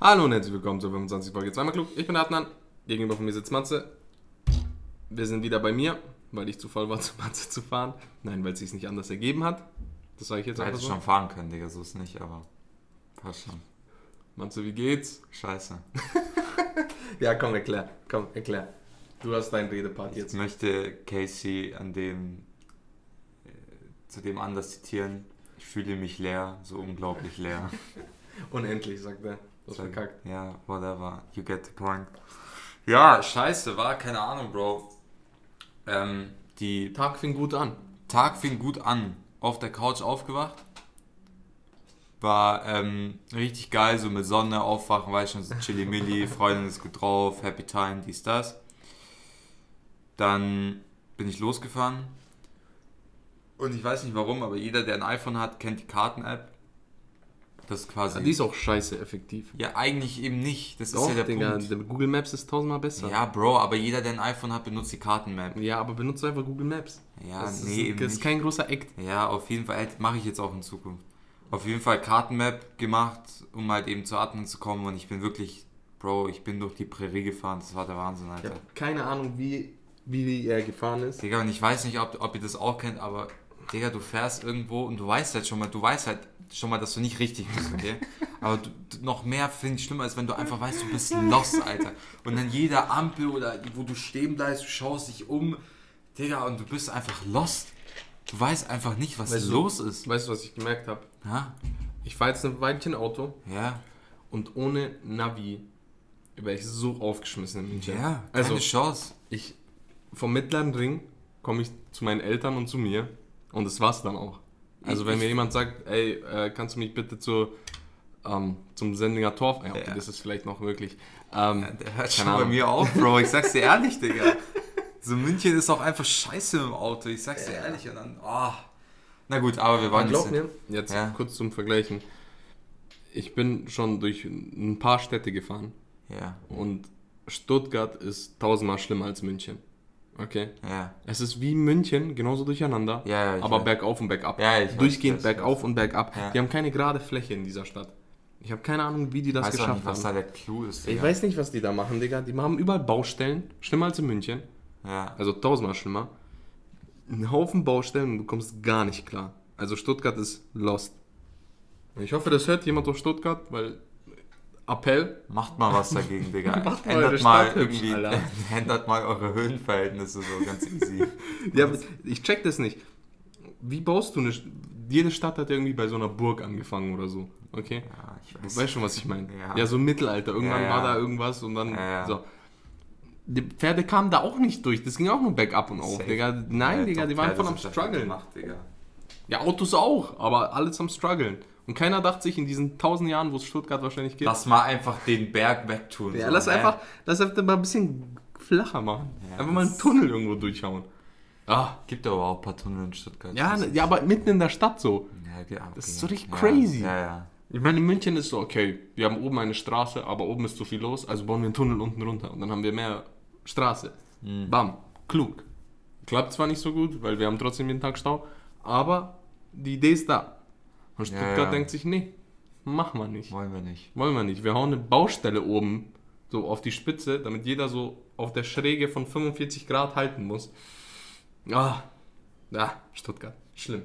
Hallo und herzlich willkommen zur 25 Folge zweimal klug. Ich bin Adnan, gegenüber von mir sitzt Matze. Wir sind wieder bei mir, weil ich zu voll war, zu Matze zu fahren. Nein, weil es sich nicht anders ergeben hat. Das sage ich jetzt Hätte einfach ich so. schon fahren können, Digga, so ist nicht, aber passt schon. Matze, wie geht's? Scheiße. Ja, komm, erklär. Komm, erklär. Du hast deinen Redepart Ich jetzt. möchte Casey an dem, äh, zu dem Anlass zitieren. Ich fühle mich leer, so unglaublich leer. Unendlich, sagt er. Das So, verkackt. Ja, whatever. You get the point. Ja, scheiße, war, keine Ahnung, Bro. Ähm, die Tag fing gut an. Tag fing gut an. Auf der Couch aufgewacht. War ähm, richtig geil, so mit Sonne aufwachen, weiß schon, so chilly milli, Freundin ist gut drauf, Happy Time, dies, das. Dann bin ich losgefahren. Und ich weiß nicht warum, aber jeder, der ein iPhone hat, kennt die Karten-App. Das ist quasi. Die ist auch scheiße effektiv. ja, eigentlich eben nicht. Das Doch, ist ja der Digga, Punkt. der Google Maps ist tausendmal besser. Ja, Bro, aber jeder, der ein iPhone hat, benutzt die Karten-Map. Ja, aber benutze einfach Google Maps. Ja, das nee, ist, eben das ist kein großer Act. Ja, auf jeden Fall mache ich jetzt auch in Zukunft. Auf jeden Fall Kartenmap gemacht, um halt eben zu Atmen zu kommen und ich bin wirklich, Bro, ich bin durch die Prärie gefahren, das war der Wahnsinn, Ich Alter. habe keine Ahnung, wie, wie er gefahren ist. Digga, und ich weiß nicht, ob, ob ihr das auch kennt, aber Digga, du fährst irgendwo und du weißt halt schon mal, du weißt halt schon mal, dass du nicht richtig bist, okay? Aber du, noch mehr finde ich schlimmer, als wenn du einfach weißt, du bist lost, Alter. Und dann jeder Ampel oder wo du stehen bleibst, du schaust dich um, Digga, und du bist einfach lost. Du weißt einfach nicht, was Weißt du- los ist. Weißt du, was ich gemerkt habe? Ja, Ich fahre jetzt ein Weilchen Auto ja. und ohne Navi wäre ich so aufgeschmissen in München. Ja, also keine Chance. ich vom mittleren Ring komme ich zu meinen Eltern und zu mir und das war's dann auch. Also wenn mir jemand sagt, ey, äh, kannst du mich bitte zu, ähm, zum Sendinger Torf, ja, okay, Ja. das ist vielleicht noch möglich. Ähm, Der hört schon bei Ahnung. mir auf, Bro. Ich sag's dir ehrlich, Digga. So München ist auch einfach scheiße im Auto. Ich sag's dir ehrlich. Und dann, oh. Na gut, aber wir waren jetzt. mir, jetzt Ja. kurz zum Vergleichen. Ich bin schon durch ein paar Städte gefahren Ja, und Stuttgart ist tausendmal schlimmer als München. Okay? ja. Es ist wie München, genauso durcheinander, Ja, ja, aber weiß. bergauf und bergab. Ja, ich Durchgehend weiß, bergauf weiß. und bergab. Ja. Die haben keine gerade Fläche in dieser Stadt. Ich habe keine Ahnung, wie die das Weiß geschafft nicht, was da haben. der Clou ist. Ich weiß nicht, was die da machen, Digga. Die haben überall Baustellen, schlimmer als in München. Ja. Also tausendmal schlimmer. Ein Haufen Baustellen und du kommst gar nicht klar. Also Stuttgart ist lost. Ich hoffe, das hört jemand aus Stuttgart, weil Appell. Macht mal was dagegen, Digga. Macht mal eure ändert mal irgendwie, Alter. ändert mal eure Höhenverhältnisse so ganz easy. Ja, ich check das nicht. Wie baust du eine... Jede Stadt hat irgendwie bei so einer Burg angefangen oder so. Okay? Ja, ich Du weiß. weißt schon, was ich meine. Ja. Ja. so Mittelalter. Irgendwann Ja, war da irgendwas und dann so. Die Pferde kamen da auch nicht durch. Das ging auch nur bergab und auf, Safe. Digga. Nein, Digga, die waren voll am struggeln. Gemacht, Digga. Ja, Autos auch, aber alles am struggeln. Und keiner dachte sich in diesen tausend Jahren, wo es Stuttgart wahrscheinlich gibt, Lass mal einfach den Berg wegtun. ja, so, lass ne? einfach, lass einfach mal ein bisschen flacher machen. Ja, einfach mal einen Tunnel irgendwo durchhauen. Ah, Gibt aber auch ein paar Tunnel in Stuttgart. ja, ne- ja, aber mitten in der Stadt so. Ja, okay, Das ist okay. so richtig ja, crazy. Ja, ja. Ich meine, in München ist so, okay, wir haben oben eine Straße, aber oben ist zu viel los, also bauen wir einen Tunnel unten runter und dann haben wir mehr Straße. Mhm. Bam, klug. Klappt zwar nicht so gut, weil wir haben trotzdem jeden Tag Stau, aber die Idee ist da. Und Ja, Stuttgart ja. denkt sich, nee, machen wir nicht. Wollen wir nicht. Wollen wir nicht. Wir hauen eine Baustelle oben so auf die Spitze, damit jeder so auf der Schräge von 45 Grad halten muss. Ah, ja, Stuttgart. Schlimm.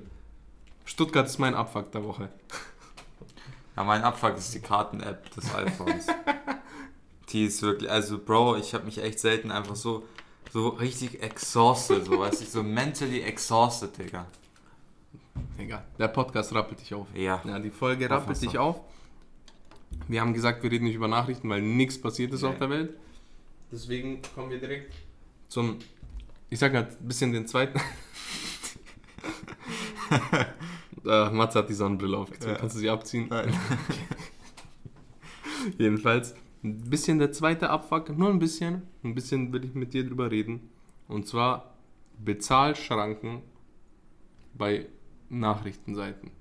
Stuttgart ist mein Abfuck der Woche. Ja, mein Abfuck ist die Karten-App des iPhones. die ist wirklich, also Bro, ich habe mich echt selten einfach so, so richtig exhausted, so weißt du, so mentally exhausted, Digga. Egal. Der Podcast rappelt dich auf. Ja. Ja, die Folge rappelt dich auf. Wir haben gesagt, wir reden nicht über Nachrichten, weil nichts passiert ist Nee. auf der Welt. Deswegen kommen wir direkt zum, ich sag halt, ein bisschen den zweiten. äh, Matze hat die Sonnenbrille aufgezogen. Ja. Kannst du sie abziehen? Nein. Jedenfalls, ein bisschen der zweite Abfuck, nur ein bisschen. Ein bisschen will ich mit dir drüber reden. Und zwar Bezahlschranken bei Nachrichtenseiten.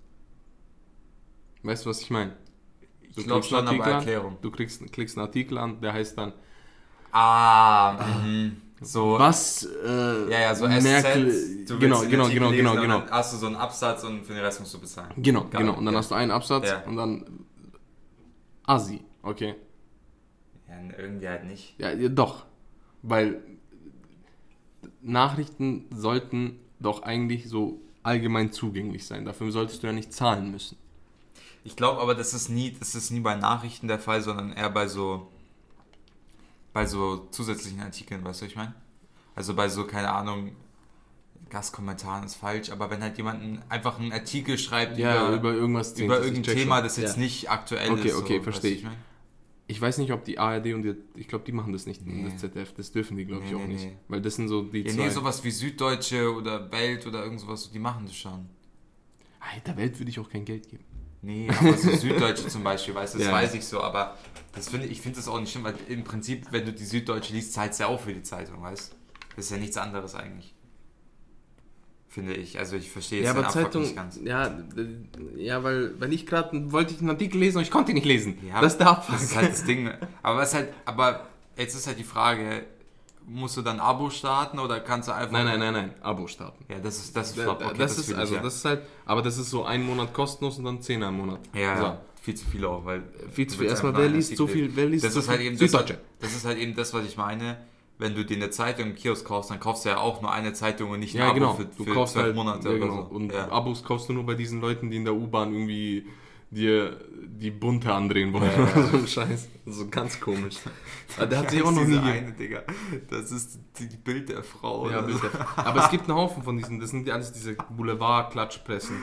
Weißt du, was ich meine? Ich glaube schon, aber Erklärung. Du kriegst, klickst einen Artikel an, der heißt dann, Ah, mhm. so. was äh, Ja, ja, so Merkel, SZ. Du genau, genau, genau, lesen genau, und genau. Dann hast du so einen Absatz und für den Rest musst du bezahlen. Genau, Geil, genau. Und dann ja. hast du einen Absatz Ja. und dann Assi. Okay. Ja, irgendwie halt nicht. Ja, ja, doch. Weil Nachrichten sollten doch eigentlich so allgemein zugänglich sein. Dafür solltest du ja nicht zahlen müssen. Ich glaube aber, das ist nie, das ist nie bei Nachrichten der Fall, sondern eher bei so bei so zusätzlichen Artikeln, weißt du, was ich meine? Also bei so, keine Ahnung, Gastkommentaren ist falsch, aber wenn halt jemand einfach einen Artikel schreibt Ja, über, über irgendwas über irgendein Thema, das jetzt Ja. nicht aktuell Okay, ist. okay, so, verstehe ich. mein? Ich weiß nicht, ob die ARD und die, ich glaube, die machen das nicht, Nee. das ZDF, das dürfen die, glaube ich, Nee, auch nee, nicht. Weil das sind so die Ja, zwei. nee, sowas wie Süddeutsche oder Welt oder irgend sowas, die machen das schon. Der Welt würde ich auch kein Geld geben. Nee, aber so Süddeutsche zum Beispiel, weißt du, das Ja. weiß ich so, aber das finde ich finde das auch nicht schlimm, weil im Prinzip, wenn du die Süddeutsche liest, zahlst du ja auch für die Zeitung, weißt du? Das ist ja nichts anderes eigentlich. Finde ich. Also ich verstehe Ja, jetzt aber Zeitung, nicht ganz. ja, ja, weil, weil ich gerade wollte ich einen Artikel lesen und ich konnte ihn nicht lesen. Ja, das ist der Abfuck. Das ist halt das Ding. Aber was halt, aber jetzt ist halt die Frage, musst du dann Abo starten oder kannst du einfach. Nein, nein, nein, nein, Abo starten. Ja, das ist das ist Okay, das, ist fühl ich, also ja. das ist halt, aber das ist so ein Monat kostenlos und dann zehner im Monat. Ja, so. ja, viel zu viel auch, weil Viel zu viel. Erstmal, wer liest so viel, wer liest Das so ist halt eben das, das ist halt eben das, was ich meine. Wenn du dir eine Zeitung im Kiosk kaufst, dann kaufst du ja auch nur eine Zeitung und nicht ein Ja, Abo genau. für, Du für kaufst zwölf halt Monate ja, oder genau. so. Und ja. Abos kaufst du nur bei diesen Leuten, die in der U-Bahn irgendwie dir die bunte andrehen wollen. Ja, ja. so ein Scheiß. So ganz komisch. Aber der hat sich auch noch nie eine, Digga. Das ist die Bild der Frau. Ja, oder bitte. so. Aber es gibt einen Haufen von diesen, das sind ja alles diese Boulevard-Klatschpressen.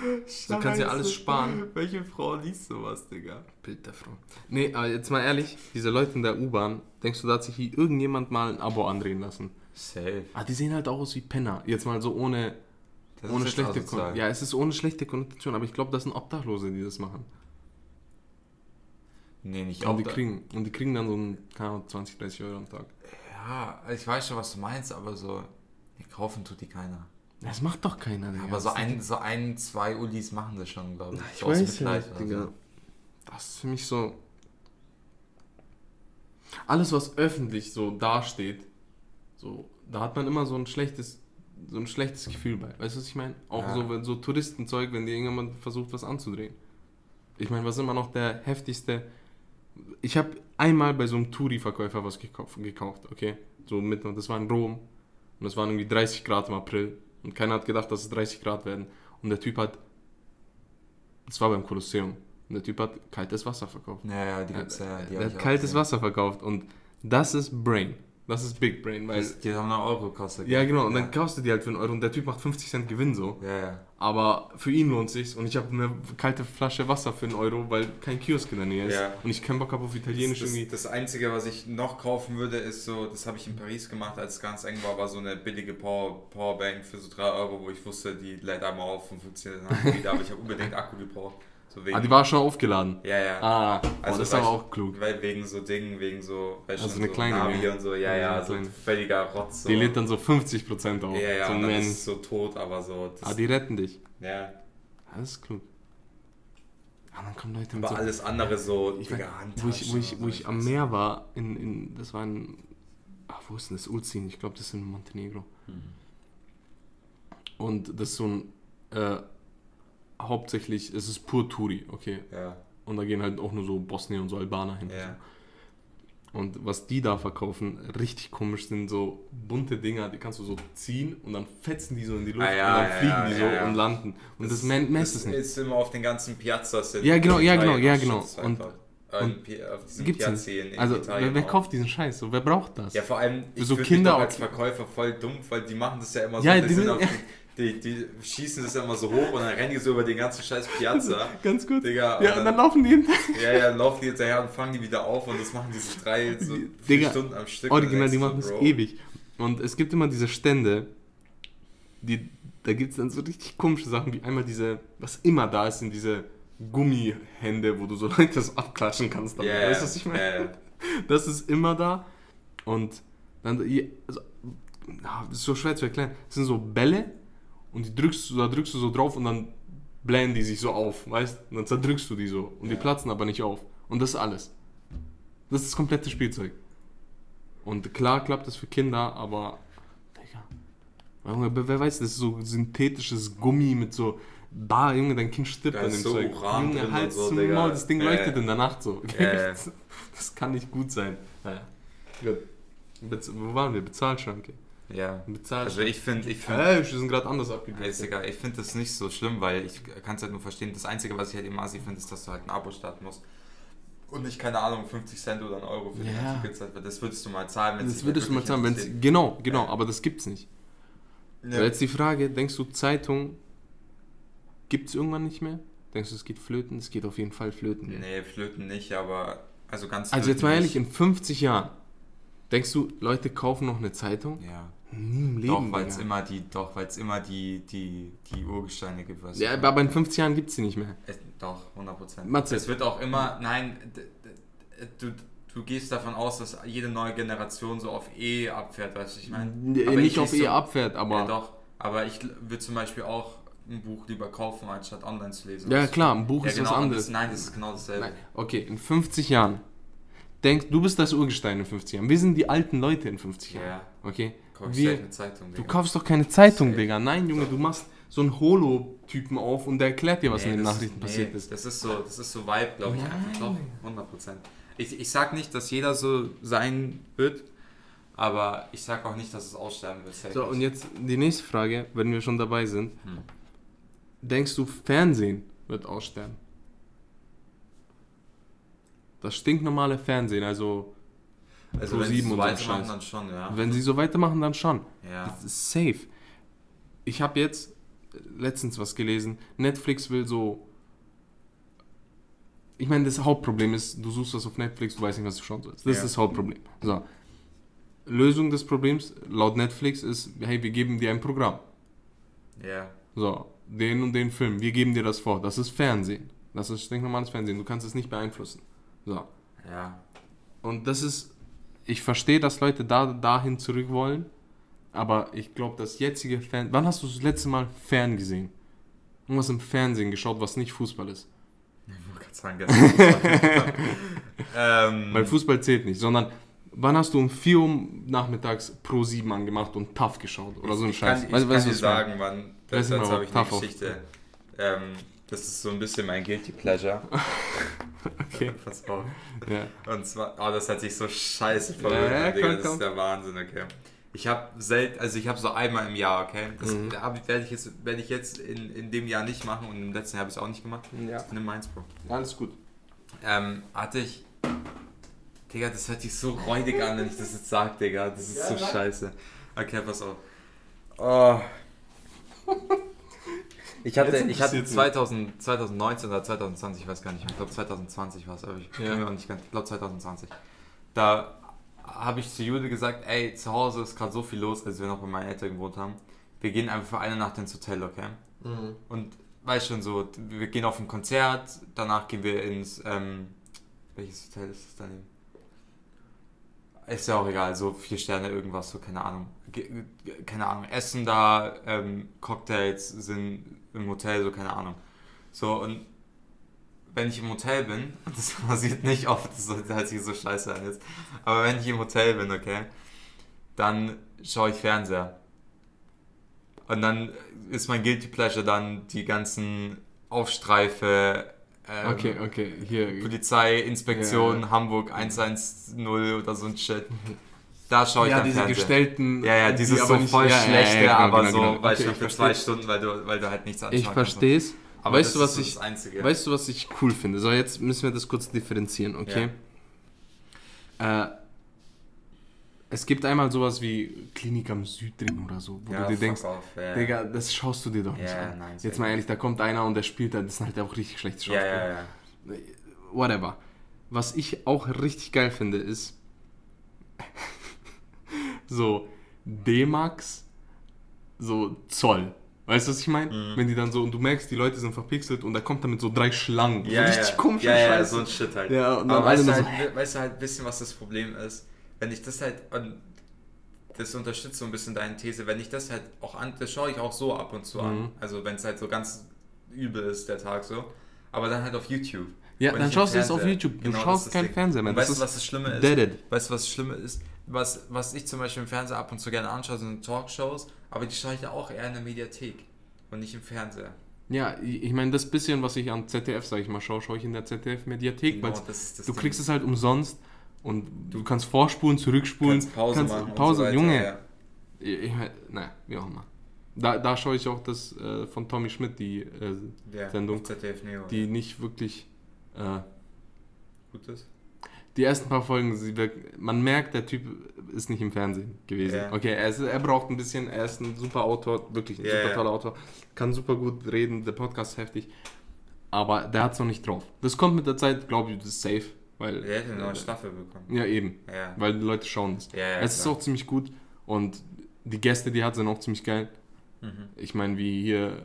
Da kannst du ja alles sparen. Welche Frau liest sowas, Digga? Bild der Frau. Nee, aber jetzt mal ehrlich, diese Leute in der U-Bahn, denkst du, da hat sich hier irgendjemand mal ein Abo andrehen lassen? Safe. Ah, die sehen halt auch aus wie Penner. Jetzt mal so ohne, Das ohne schlechte asozial. Kon Ja, es ist ohne schlechte Konnotation, aber ich glaube, das sind Obdachlose, die das machen. Nee, nicht Und die, Obdach- kriegen, und die kriegen dann so ein, keine Ahnung, 20, 30 Euro am Tag. Ja, ich weiß schon, was du meinst, aber so. Nee, kaufen tut die keiner. Das macht doch keiner, Digga. Aber so ein, so ein, zwei Ulis machen das schon, glaube ich. Ich So weiß ja nicht, Digga. so. Das ist für mich so. Alles, was öffentlich so dasteht, so, da hat man immer so ein schlechtes, so ein schlechtes Gefühl bei. Weißt du, was ich meine? Auch Ja. so, so Touristenzeug, wenn dir irgendjemand versucht, was anzudrehen. Ich meine, was immer noch der heftigste. Ich habe einmal bei so einem Touri-Verkäufer was gekauft, gekauft, okay? So mit, das war in Rom. Und es waren irgendwie 30 Grad im April. Und keiner hat gedacht, dass es 30 Grad werden. Und der Typ hat. Das war beim Kolosseum. Und der Typ hat kaltes Wasser verkauft. Ja, ja, die gibt's ja. Die der hat kaltes gesehen. Wasser verkauft. Und das ist Brain. Das ist Big Brain. Weil, Das- Die haben einen Euro gekostet. ja, genau. Und ja. dann kaufst du die halt für einen Euro. Und der Typ macht 50 Cent Gewinn so. Ja, ja. Aber für ihn lohnt sich's. Und ich habe eine kalte Flasche Wasser für einen Euro, weil kein Kiosk in der Nähe ist. Ja. Und ich keinen Bock habe auf Italienisch das, irgendwie. das Einzige, was ich noch kaufen würde, ist so, das habe ich in Paris gemacht, als es ganz eng war, war so eine billige Power, Powerbank für so 3 Euro, wo ich wusste, die lädt einmal auf und funktioniert dann wieder, aber ich habe unbedingt Akku gebraucht. So wegen, Ah, die war schon aufgeladen. ja, ja. Ah, Also, das ist aber auch klug. Weil wegen so Dingen, wegen so, weißt Also eine so kleine, Navi und so, ja, Ja, ja, so kleine. völliger Rotz. So. Die lädt dann so 50% auf. ja, ja, so und dann ist so tot, aber so. Ah, die retten dich. ja, das ist klug. Ja, dann kommen Leute und aber so. alles andere so, Ich weiß, wo ich, wo ich, Handtaschen wo ich am Meer war, in, in, das war in, ach, wo ist denn das? Ulzin, ich glaube, das ist in Montenegro. Mhm. Und das ist so ein, äh, hauptsächlich, es ist pur Touri, okay. Ja, Und da gehen halt auch nur so Bosnier und so Albaner hin. ja. Und was die da verkaufen, richtig komisch, sind so bunte Dinger, die kannst du so ziehen und dann fetzen die so in die Luft Ah, ja, und dann ja, fliegen ja, die so und landen. Und das, das messt es das nicht. ist immer auf den ganzen Piazzas Ja, genau, ja, genau, ja, genau. Und- äh, Pi- auf Gibt's in, Also, Italien wer, auch. kauft diesen Scheiß? So, wer braucht das? Ja, vor allem, ich So Kinder mich als Verkäufer voll dumm, weil die machen das ja immer so, Ja, die, die sind will- auf die, die, schießen das ja immer so hoch und dann rennen die so über den ganzen scheiß Piazza. Ganz gut. Digga, ja, und dann- dann laufen die hinter. Ja, ja, dann laufen die hinterher und fangen die wieder auf und das machen diese drei, so vier Digga, Stunden am Stück. Original, die machen so, das ewig. Und es gibt immer diese Stände, die, da gibt es dann so richtig komische Sachen, wie einmal diese, was immer da ist, sind diese Gummihände, wo du so Leute das abklatschen kannst. damit. Ja, weißt du, was ich meine? ja, ja. Das ist immer da. Und dann, also, das ist so schwer zu erklären. Das sind so Bälle und die drückst du, da drückst du so drauf und dann blähen die sich so auf, weißt Und dann zerdrückst du die so und die Ja. platzen aber nicht auf. Und das ist alles. Das ist das komplette Spielzeug. Und klar klappt das für Kinder, aber. Digga. Junge, wer weiß, das ist so synthetisches Gummi mit so Bah, Junge, dein Kind stirbt Da an dem so Zeug. Uran Junge, halt so, Digga. Maul, das Ding Äh. leuchtet in der Nacht so. Äh. Das kann nicht gut sein. Ja. Gut. Bez wo waren wir? Bezahlschranke. Ja. Also ich finde, ich finde, Hey, wir sind gerade anders Ja, abgegangen. ist egal. Ich finde das nicht so schlimm, weil ich kann es halt nur verstehen. Das Einzige, was ich halt immer assi finde, ist, dass du halt ein Abo starten musst. Und nicht, keine Ahnung, 50 Cent oder einen Euro für die Ja. Tickets. halt, Das würdest du mal zahlen, wenn es Das würdest du mal sagen, wenn interessiert. Genau, genau, Ja. aber das gibt's nicht. Ja. Jetzt die Frage, denkst du, Zeitung gibt's irgendwann nicht mehr? Denkst du, es geht flöten? Es geht auf jeden Fall flöten. Nee, Flöten nicht, aber also ganz Also jetzt mal ehrlich, nicht. in 50 Jahren, denkst du, Leute kaufen noch eine Zeitung? Ja. Nie im Leben. Doch, weil es immer die, doch, weil es immer die, die, die Urgesteine gibt. weißt Ja, aber in 50 Jahren gibt's sie nicht mehr. Es, doch, 100 Prozent. Matze. Es wird auch immer, nein, du, du gehst davon aus, dass jede neue Generation so auf E abfährt, weißt du, ich meine. Nee, nicht ich auf E so- abfährt, aber. ja, doch, aber ich würde zum Beispiel auch ein Buch lieber kaufen, anstatt online zu lesen. Ja, klar, ein Buch Ja, ist genau, was anderes. Das, nein, das ist genau dasselbe. Nein. Okay, in 50 Jahren. Denk, du bist das Urgestein in 50 Jahren. Wir sind die alten Leute in 50 Ja, Jahren. ja. Okay? Kauf Wir, eine Zeitung, du Digga. kaufst doch keine Zeitung, Safe. Digga. Nein, Junge, du machst so einen Holo-Typen auf und der erklärt dir, was Nee, in den das- Nachrichten nee, passiert ist. Das ist so, das ist so Vibe, glaube ich, Nein. einfach. Doch, 100 Prozent. Ich, ich sag nicht, dass jeder so sein wird, aber ich sag auch nicht, dass es aussterben wird. safe So, und jetzt die nächste Frage, wenn wir schon dabei sind. Hm. Denkst du, Fernsehen wird aussterben? Das stinknormale Fernsehen, also also Pro wenn sie so weitermachen, dann schon, ja. wenn sie so weitermachen, dann schon. ja. Das ist safe. Ich habe jetzt letztens was gelesen. Netflix will so. Ich meine, das Hauptproblem ist, du suchst was auf Netflix, du weißt nicht, was du schauen sollst. Das Ja. ist das Hauptproblem. So. Lösung des Problems laut Netflix ist, hey, wir geben dir ein Programm. Ja. So, den und den Film, wir geben dir das vor. Das ist Fernsehen. Das ist stinknormales Fernsehen. Du kannst es nicht beeinflussen. So. Ja. Und das ist, ich verstehe, dass Leute da, dahin zurück wollen, aber ich glaube, das jetzige Fern... Wann hast du das letzte Mal Fern gesehen? Irgendwas im Fernsehen geschaut, was nicht Fußball ist. Ich wollte gerade sagen, gestern. ähm, Weil Fußball zählt nicht, sondern wann hast du um 4 Uhr nachmittags Pro 7 angemacht und TAF geschaut oder so ein ich Scheiß? kann, ich Weißt- kann weißt du, dir was ich meine? sagen, wann. Das, mal, habe ich eine. Geschichte. Ähm, das ist so ein bisschen mein Guilty Pleasure. Okay. Pass auf. Ja. Und zwar, oh, das hat sich so scheiße Ja, verwirrt, ja, Digga, komm, das komm. ist der Wahnsinn, okay. Ich habe selten, also ich habe so einmal im Jahr, okay. Das Mhm. werde ich jetzt, werde ich jetzt in, in dem Jahr nicht machen und im letzten Jahr habe ich es auch nicht gemacht. ja. Nimm meins, Bro. Alles gut. Ähm, hatte ich. Digga, das hört sich so räudig an, wenn ich das jetzt sage, Digga. Das ist Ja, so sag. scheiße. Okay, pass auf. Oh. Ich hatte, ich hatte interessiert's mich. 2000, 2019 oder 2020, ich weiß gar nicht mehr. Ich glaube 2020 war es, aber ich Ja. auch nicht ganz. Ich glaube 2020. Da habe ich zu Jude gesagt, ey, zu Hause ist gerade so viel los, als wir noch bei meinen Eltern gewohnt haben. Wir gehen einfach für eine Nacht ins Hotel, okay? Mhm. Und weißt schon so, wir gehen auf ein Konzert, danach gehen wir ins, ähm, welches Hotel ist das daneben? Ist ja auch egal, so vier Sterne irgendwas, so keine Ahnung. Ge- keine Ahnung, Essen da, ähm, Cocktails sind im Hotel, so keine Ahnung. So und wenn ich im Hotel bin, und das passiert nicht oft, das hört sich so scheiße an jetzt, aber wenn ich im Hotel bin, okay, dann schaue ich Fernseher. Und dann ist mein Guilty Pleasure dann die ganzen Aufstreife, ähm, Okay, okay, hier. Polizeiinspektion Ja. Hamburg 110 oder so ein Shit. Da schaue ich Ja, dann diese Fernseher. gestellten. Ja, ja, die dieses aber so nicht- voll ja, ja, ja, schlechte, genau, aber genau, so, genau. weißt Okay, du, ich für verstehe. zwei Stunden, weil du, weil du halt nichts anschauen Ich verstehe es. Aber Weißt das du, was ist so ich- das Einzige. Weißt du, was ich cool finde? So, jetzt müssen wir das kurz differenzieren, okay? Äh, es gibt einmal sowas wie Klinik am Südring oder so, wo ja, du dir denkst, off, ja. Digga, das schaust du dir doch nicht Ja, an. nein, Jetzt mal ehrlich, da kommt einer und der spielt da, das sind halt auch richtig schlechte Ja, Schauspieler. ja, ja. Whatever. Was ich auch richtig geil finde, ist so D-Max, so Zoll. Weißt du, was ich meine? Mhm. Wenn die dann so, und du merkst, die Leute sind verpixelt und da kommt dann mit so drei Schlangen. Ja, so richtig ja. komische ja, ja, so ein Shit halt. Ja, und dann Aber weißt du, halt, weißt du halt ein bisschen, was das Problem ist? Wenn ich das halt, das unterstützt so ein bisschen deine These, wenn ich das halt auch an, das schaue ich auch so ab und zu an. Mhm. Also wenn es halt so ganz übel ist, der Tag so. Aber dann halt auf YouTube. Ja, dann schaust du es auf. YouTube. Du Genau, schaust Ding. Fernseher mehr. Weißt du, was das Schlimme ist? deaded. Weißt du, was das Schlimme ist? Was, was ich zum Beispiel im Fernseher ab und zu gerne anschaue, sind Talkshows, aber die schaue ich ja auch eher in der Mediathek und nicht im Fernseher. Ja, ich meine, das bisschen, was ich an ZDF, sag ich mal, schaue, schaue ich in der ZDF-Mediathek, Genau, weil du Ding. kriegst es halt umsonst und du kannst vorspulen, zurückspulen. kannst Pause kannst- machen. Pause, so Junge. Ja. Ich, ich, naja, wie auch immer. Da, da schaue ich auch das äh, von Tommy Schmidt, die, äh, Ja, Sendung, ZDF Neo. die nicht wirklich. Äh, gut ist. Die ersten paar Folgen, sie man merkt, der Typ ist nicht im Fernsehen gewesen. Ja. Okay, er, ist, er braucht ein bisschen, er ist ein super Autor, wirklich ein Ja, super toller Autor, kann super gut reden, der Podcast ist heftig, aber der hat es noch nicht drauf. Das kommt mit der Zeit, glaube ich, das ist safe, weil. Der hätte eine neue äh, Staffel bekommen. Ja, eben, Ja. weil die Leute schauen das. Ja, ja, es ist klar. auch ziemlich gut und die Gäste, die hat, sind auch ziemlich geil. Mhm. Ich meine, wie hier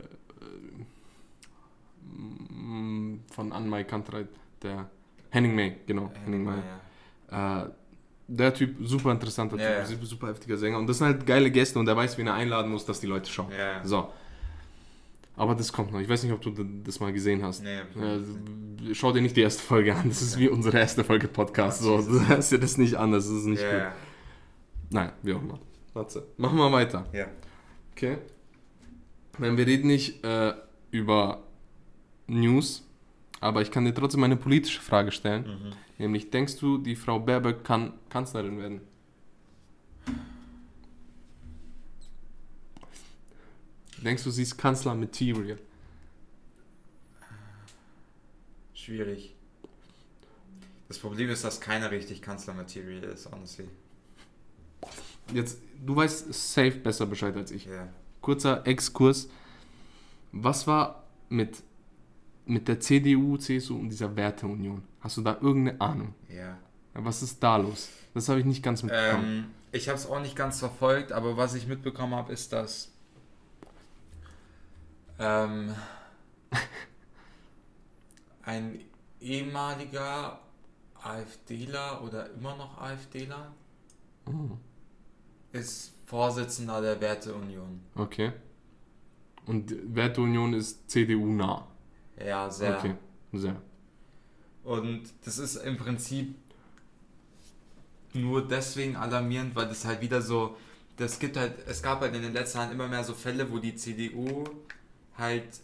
äh, von Anmai Kantreit, der Henning May, genau, Henning May. Ja. Äh, der Typ, super interessanter Ja, Typ, super, heftiger Sänger. Und das sind halt geile Gäste und der weiß, wen er einladen muss, dass die Leute schauen. Ja. So. Aber das kommt noch. Ich weiß nicht, ob du das mal gesehen hast. Nee, Äh, schau dir nicht die erste Folge an. Das ist wie unsere erste Folge Podcast. So, du hörst dir das nicht an. Das ist nicht ja, gut. Nein, wie auch immer. Warte. Machen wir weiter. ja. Okay. Wenn wir reden nicht äh, über News, aber ich kann dir trotzdem eine politische Frage stellen. Mhm. Nämlich, denkst du, die Frau Baerbock kann Kanzlerin werden? Denkst du, sie ist Kanzler-Material? Schwierig. Das Problem ist, dass keiner richtig Kanzlermaterial ist, honestly. Jetzt, du weißt safe besser Bescheid als ich. Ja. Kurzer Exkurs. Was war mit, mit der CDU, CSU und dieser Werteunion? Hast du da irgendeine Ahnung? Ja. Was ist da los? Das habe ich nicht ganz mitbekommen. Ähm, ich habe es auch nicht ganz verfolgt, aber was ich mitbekommen habe, ist, dass ähm, ein ehemaliger AfDler oder immer noch AfDler Oh, ist Vorsitzender der Werteunion. okay. Und Werteunion ist CDU-nah. Ja, sehr. Okay, sehr. Und das ist im Prinzip nur deswegen alarmierend, weil das halt wieder so, das gibt halt, es gab halt in den letzten Jahren immer mehr so Fälle, wo die CDU halt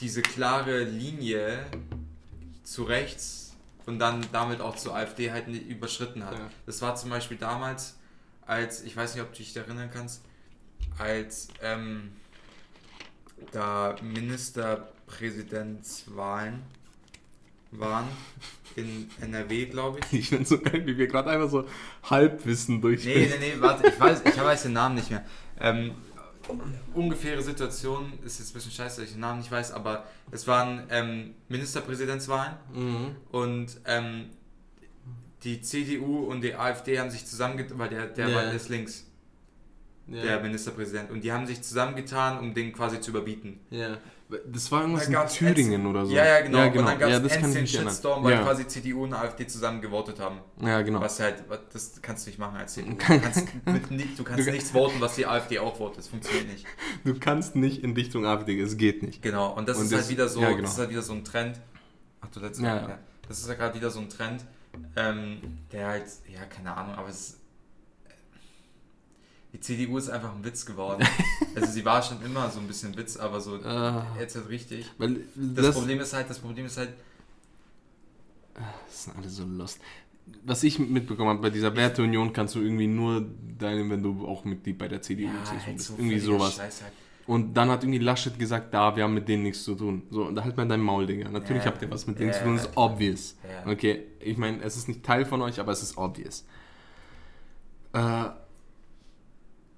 diese klare Linie zu rechts und dann damit auch zur AfD halt nicht überschritten hat. Ja. Das war zum Beispiel damals, als, ich weiß nicht, ob du dich erinnern kannst, als ähm, da Ministerpräsidentswahlen waren in NRW, glaube ich. Ich finde so geil, wie wir gerade einfach so Halbwissen Nee, durchspielen. nee, nee, warte, ich weiß, ich weiß den Namen nicht mehr. Ähm, ungefähre Situation, ist jetzt ein bisschen scheiße, dass ich den Namen nicht weiß, aber es waren ähm, Ministerpräsidentswahlen Mhm. und ähm, die CDU und die AfD haben sich zusammengetan, weil der, der Ja. war ist links, der Ministerpräsident, und die haben sich zusammengetan, um den quasi zu überbieten. Ja. Das war irgendwas in Thüringen oder so. Ja, ja, genau. Und dann gab Ja, es das mich erinnern. Shitstorm, weil ja. quasi CDU und AfD zusammen gewotet haben. ja, genau. Was halt, das kannst du nicht machen als CDU. Du kannst, mit, du kannst Du- nichts voten, was die AfD auch votet. Das funktioniert nicht. Du kannst nicht in Richtung AfD, es geht nicht. Genau. Und das Und ist das- halt wieder so, ja, genau. das ist halt wieder so ein Trend. Ach du letztes Ja, Mal. ja. Ja. Das ist ja gerade wieder so ein Trend, ähm, der halt, ja, keine Ahnung, aber es die CDU ist einfach ein Witz geworden. also sie war schon immer so ein bisschen Witz, aber so Ah. jetzt halt richtig. Weil Das, das, Problem ist halt, das Problem ist halt, das sind alle so lost. Was ich mitbekommen habe, bei dieser Werteunion kannst du irgendwie nur deine, wenn du auch Mitglied bei der CDU ja, halt bist. so irgendwie sowas. Halt. Und dann hat irgendwie Laschet gesagt, da, wir haben mit denen nichts zu tun. So, und da halt mal dein Maul, Digga. Natürlich Ja. habt ihr was mit denen Ja, zu tun, das ist obvious. Okay, ich meine, es ist nicht Teil von euch, aber es ist obvious. Äh,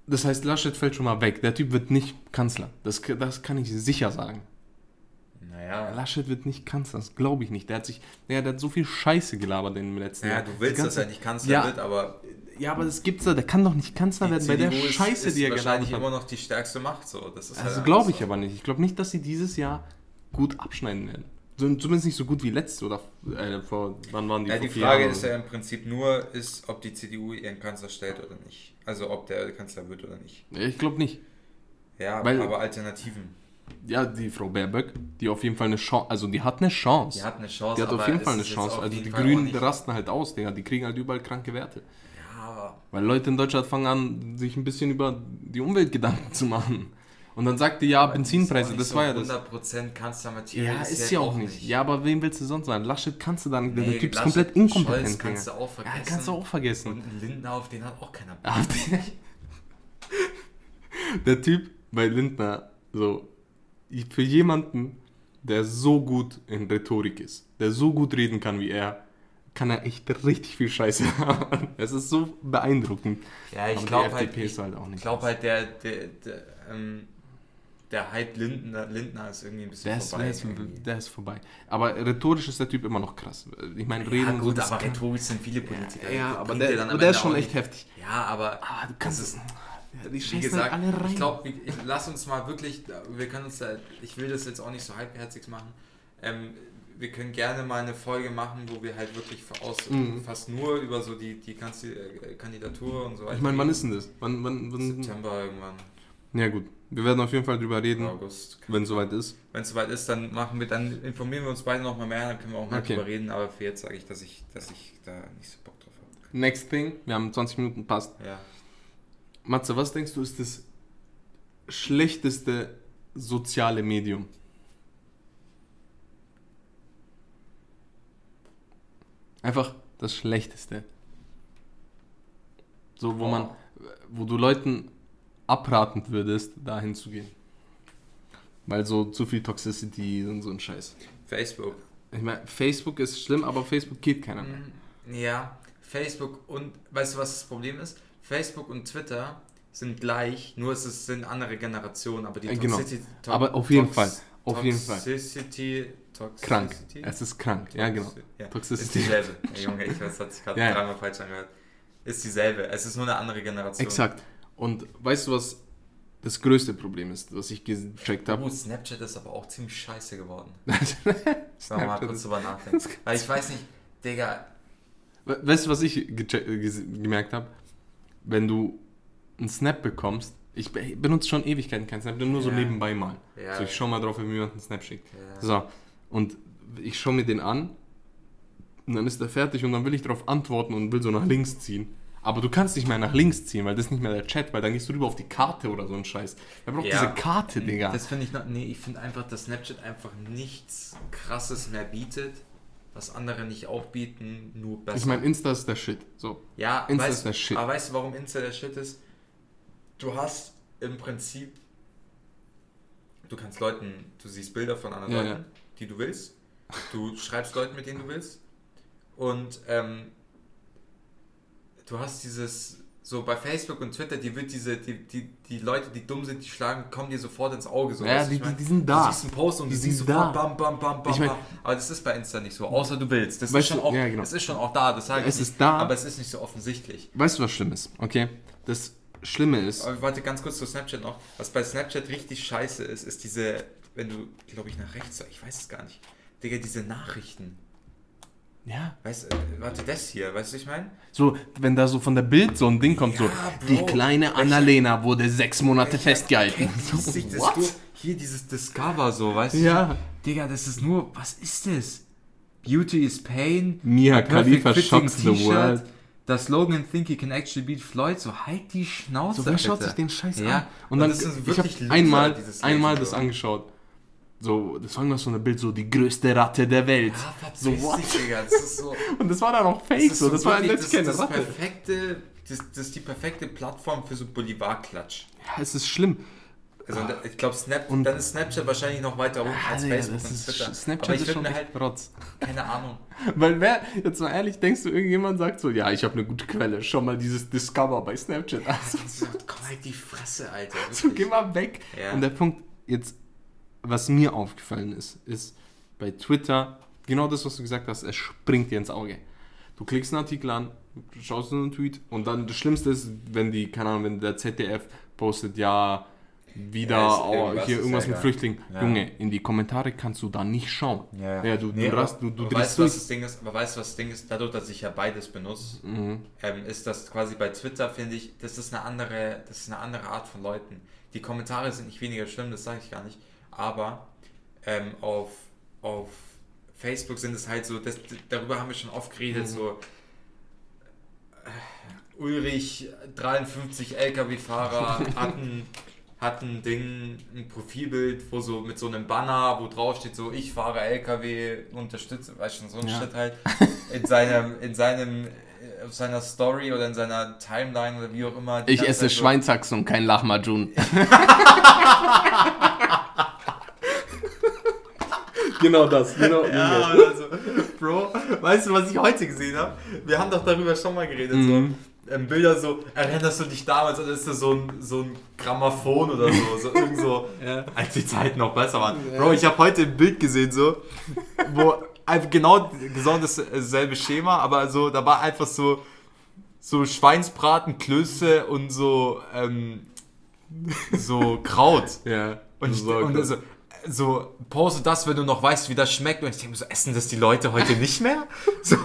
das heißt, Laschet fällt schon mal weg. Der Typ wird nicht Kanzler. Das, das kann ich sicher sagen. Naja, Laschet wird nicht Kanzler, das glaube ich nicht. Der hat sich, der, der hat so viel Scheiße gelabert in dem letzten naja Jahr. du willst, dass ganze- er nicht Kanzler Ja. wird, aber Ja, aber das gibt's da. Der kann doch nicht Kanzler werden bei der ist- Scheiße, ist die er wahrscheinlich gelabert immer hat. noch die stärkste Macht. So. Das Also halt glaube ich so. aber nicht. Ich glaube nicht, dass sie dieses Jahr gut abschneiden werden. Zumindest nicht so gut wie letztes oder äh, vor, wann waren die? Ja, die Frage ist ja im Prinzip nur, ist, ob die CDU ihren Kanzler stellt oder nicht. Also ob der Kanzler wird oder nicht. Ich glaube nicht. Ja, Weil- aber Alternativen. Ja, die Frau Baerbock, die auf jeden Fall eine Chance, also die hat eine Chance. Die hat eine Chance. Die hat auf jeden Fall eine Chance. Also die Fall Grünen rasten halt aus, Digga. Die kriegen halt überall kranke Werte. Ja, Weil Leute in Deutschland fangen an, sich ein bisschen über die Umwelt Gedanken zu machen. Und dann sagte ja, Aber die Benzinpreise, das so war ja das. 100% Kanzler Matthias. Ja, ist ja auch nicht. Ja, aber wen willst du sonst sein? Laschet kannst du dann, der Nee, Typ ist komplett inkompetent. Scholz kannst du auch vergessen. Ja, kannst du auch vergessen. Und Lindner, auf den hat auch keiner Bock. Der, der Typ bei Lindner, so, für jemanden, der so gut in Rhetorik ist, der so gut reden kann wie er, kann er echt richtig viel Scheiße haben. Es ist so beeindruckend. Ja, ich glaube die halt, halt auch nicht. ich glaube halt, der, der, der, ähm, der Hype Lindner, Lindner ist irgendwie ein bisschen der ist, vorbei. der, ist, der ist vorbei. Aber rhetorisch ist der Typ immer noch krass. Ich meine, reden ja, und so, gut, das aber rhetorisch sind viele Politiker. Ja, Das aber der, der Ende ist schon echt nicht- heftig. Ja, aber Aber du kannst das es. ist, Ja, wie gesagt, alle rein. ich glaube, lass uns mal wirklich, wir können uns da, ich will das jetzt auch nicht so halbherzig machen. Ähm, wir können gerne mal eine Folge machen, wo wir halt wirklich aus, Mhm. fast nur über so die, die Kanzli- äh, Kandidatur und so weiter. ich meine, wann ist denn das? Wann, wann, wann, September irgendwann, ja gut, wir werden auf jeden Fall drüber reden, August. wenn es soweit ist. Wenn es soweit ist, dann machen wir, dann informieren wir uns beide noch mal mehr, dann können wir auch mal Okay. drüber reden. Aber für jetzt sage ich, dass ich, dass ich da nicht so Bock drauf habe. Next thing, wir haben 20 Minuten, passt. Ja. Matze, was denkst du ist das schlechteste soziale Medium? Einfach das schlechteste. So, wo Oh. man, wo du Leuten abraten würdest, dahin zu gehen. Weil so zu viel Toxicity und so ein Scheiß. Facebook. Ich meine, Facebook ist schlimm, aber Facebook geht keiner mehr. Mm, Ja, Facebook und weißt du, was das Problem ist? Facebook und Twitter sind gleich, nur es ist, sind andere Generationen, aber die Äh, genau. Toxicity, To- Aber auf jeden Tox- Fall, auf jeden Fall. Toxicity, Toxicity, Krank. Es ist krank, ja genau. Ja. Ist Toxicity. dieselbe. Ja, Junge, ich weiß, das hat sich gerade ja. dreimal falsch angehört. Ist dieselbe. Es ist nur eine andere Generation. Exakt. Und weißt du, was das größte Problem ist, was ich gecheckt habe? Oh, Snapchat ist aber auch ziemlich scheiße geworden. Wenn man mal kurz drüber nachdenkt. Weil ich weiß nicht, Digga, We- Weißt du, was ich gemerkt habe? Wenn du einen Snap bekommst, ich be benutze schon Ewigkeiten keinen Snap, nur so Ja. nebenbei mal. Ja. So, ich schau mal drauf, wenn mir jemand einen Snap schickt. Ja. So, und ich schaue mir den an und dann ist er fertig und dann will ich darauf antworten und will so nach links ziehen. Aber du kannst nicht mehr nach links ziehen, weil das ist nicht mehr der Chat, weil dann gehst du rüber auf die Karte oder so ein Scheiß. Er braucht Ja. diese Karte, Digga. Das finde ich noch. Nee, ich finde einfach, dass Snapchat einfach nichts krasses mehr bietet, was andere nicht auch bieten, nur besser. ich meine, Insta ist der Shit. So. ja, Insta weißt, ist der Shit. Aber weißt du, warum Insta der Shit ist? Du hast im Prinzip. Du kannst Leuten, du siehst Bilder von anderen Ja, Leuten, ja. die du willst. Du schreibst Leuten, mit denen du willst. Und ähm, du hast dieses, so bei Facebook und Twitter, die wird diese, die, die, die Leute, die dumm sind, die schlagen, kommen dir sofort ins Auge. So, Ja, die- ich mein? die- sind da. Du siehst einen Post und Die du siehst sind sofort da. bam, bam, bam, bam, Ich mein- bam. Aber das ist bei Insta nicht so, außer du willst. Das, ist schon, du, auch, ja, genau. das ist schon auch da, das sage ich Es nicht. ist da. Aber es ist nicht so offensichtlich. Weißt du, was schlimm ist? Okay? Das Schlimme ist, Aber warte, ganz kurz zu Snapchat noch. Was bei Snapchat richtig scheiße ist, ist diese, wenn du, glaube ich, nach rechts, ich weiß es gar nicht. Digga, diese Nachrichten. Ja, Weißt äh, warte, das hier, weißt du, ich meine? so, wenn da so von der Bild so ein Ding kommt, so, Ja, die Bro. kleine Annalena wurde sechs Monate festgehalten. Das What? durch? Hier dieses Discover so, weißt du? Ja. Digga, das ist nur, was ist das? Beauty is pain. Mia Khalifa shocks the world. Das Slogan Think you can actually beat Floyd, so halt die Schnauze. So, wer schaut Alter. sich den Scheiß Ja, an? Und dann, das sind ich Loser, einmal, einmal das so. angeschaut. So, das war irgendwas so ein Bild, so die größte Ratte der Welt. Ja, so, verpiss what? Digga. Das ist so. Und das war dann auch fake, Das, so, das war wirklich- keine das, das Ratte. perfekte, das, das ist die perfekte Plattform für so Boulevardklatsch. Ja, es ist schlimm. Also da- ich glaube, Snap, Und- dann ist Snapchat wahrscheinlich noch weiter unten Ah, als Facebook das und Twitter. Snapchat Aber ich ist schon halt, Rotz. keine Ahnung. Weil wer, jetzt mal ehrlich, denkst du, irgendjemand sagt so, ja, ich habe eine gute Quelle, schau mal dieses Discover bei Snapchat an. So, komm halt die Fresse, Alter. So, geh mal weg. Ja. Und der Punkt, jetzt, was mir aufgefallen ist, ist bei Twitter genau das, was du gesagt hast, es springt dir ins Auge. Du klickst einen Artikel an, schaust einen Tweet und dann das Schlimmste ist, wenn die, keine Ahnung, wenn der ZDF postet, ja, wieder Ja, oh, irgendwas, hier irgendwas ja mit. Flüchtlingen. Ja. Junge, in die Kommentare kannst du da nicht schauen. Ja, du, Nee, du, rast, du, du weißt du, was das Ding ist? Aber weißt du, was das Ding ist? Dadurch, dass ich ja beides benutze, Mhm. ähm, ist das quasi bei Twitter, finde ich, das ist eine andere, das ist eine andere Art von Leuten. Die Kommentare sind nicht weniger schlimm, das sage ich gar nicht. Aber ähm, auf, auf Facebook sind es halt so, das, darüber haben wir schon oft geredet, Mhm. so äh, Ulrich, 53 LKW-Fahrer, hat ein, Ding, ein Profilbild, wo so mit so einem Banner, wo drauf steht so, ich fahre LKW, unterstütze, weißt du, so ein Ja. Shit halt. In seinem, in seinem, äh, auf seiner Story oder in seiner Timeline oder wie auch immer. Ich esse Schweinsachs und kein Lahmacun. genau das, genau. Ja, oder so. Bro, weißt du, was ich heute gesehen habe? Wir haben doch darüber schon mal geredet. Mhm. So. Ähm, Bilder so, erinnerst du dich damals, oder ist das so ein, so ein Grammophon oder so? so, irgend so Ja. als die Zeiten noch besser waren. Bro, ich habe heute ein Bild gesehen, so, wo einfach genau, genau dasselbe Schema, aber so, da war einfach so, so Schweinsbraten, Klöße und so, ähm, so Kraut. Ja. Und, ich, und so, so, pause das, wenn du noch weißt, wie das schmeckt. Und ich denke mir so, essen das die Leute heute nicht mehr? So,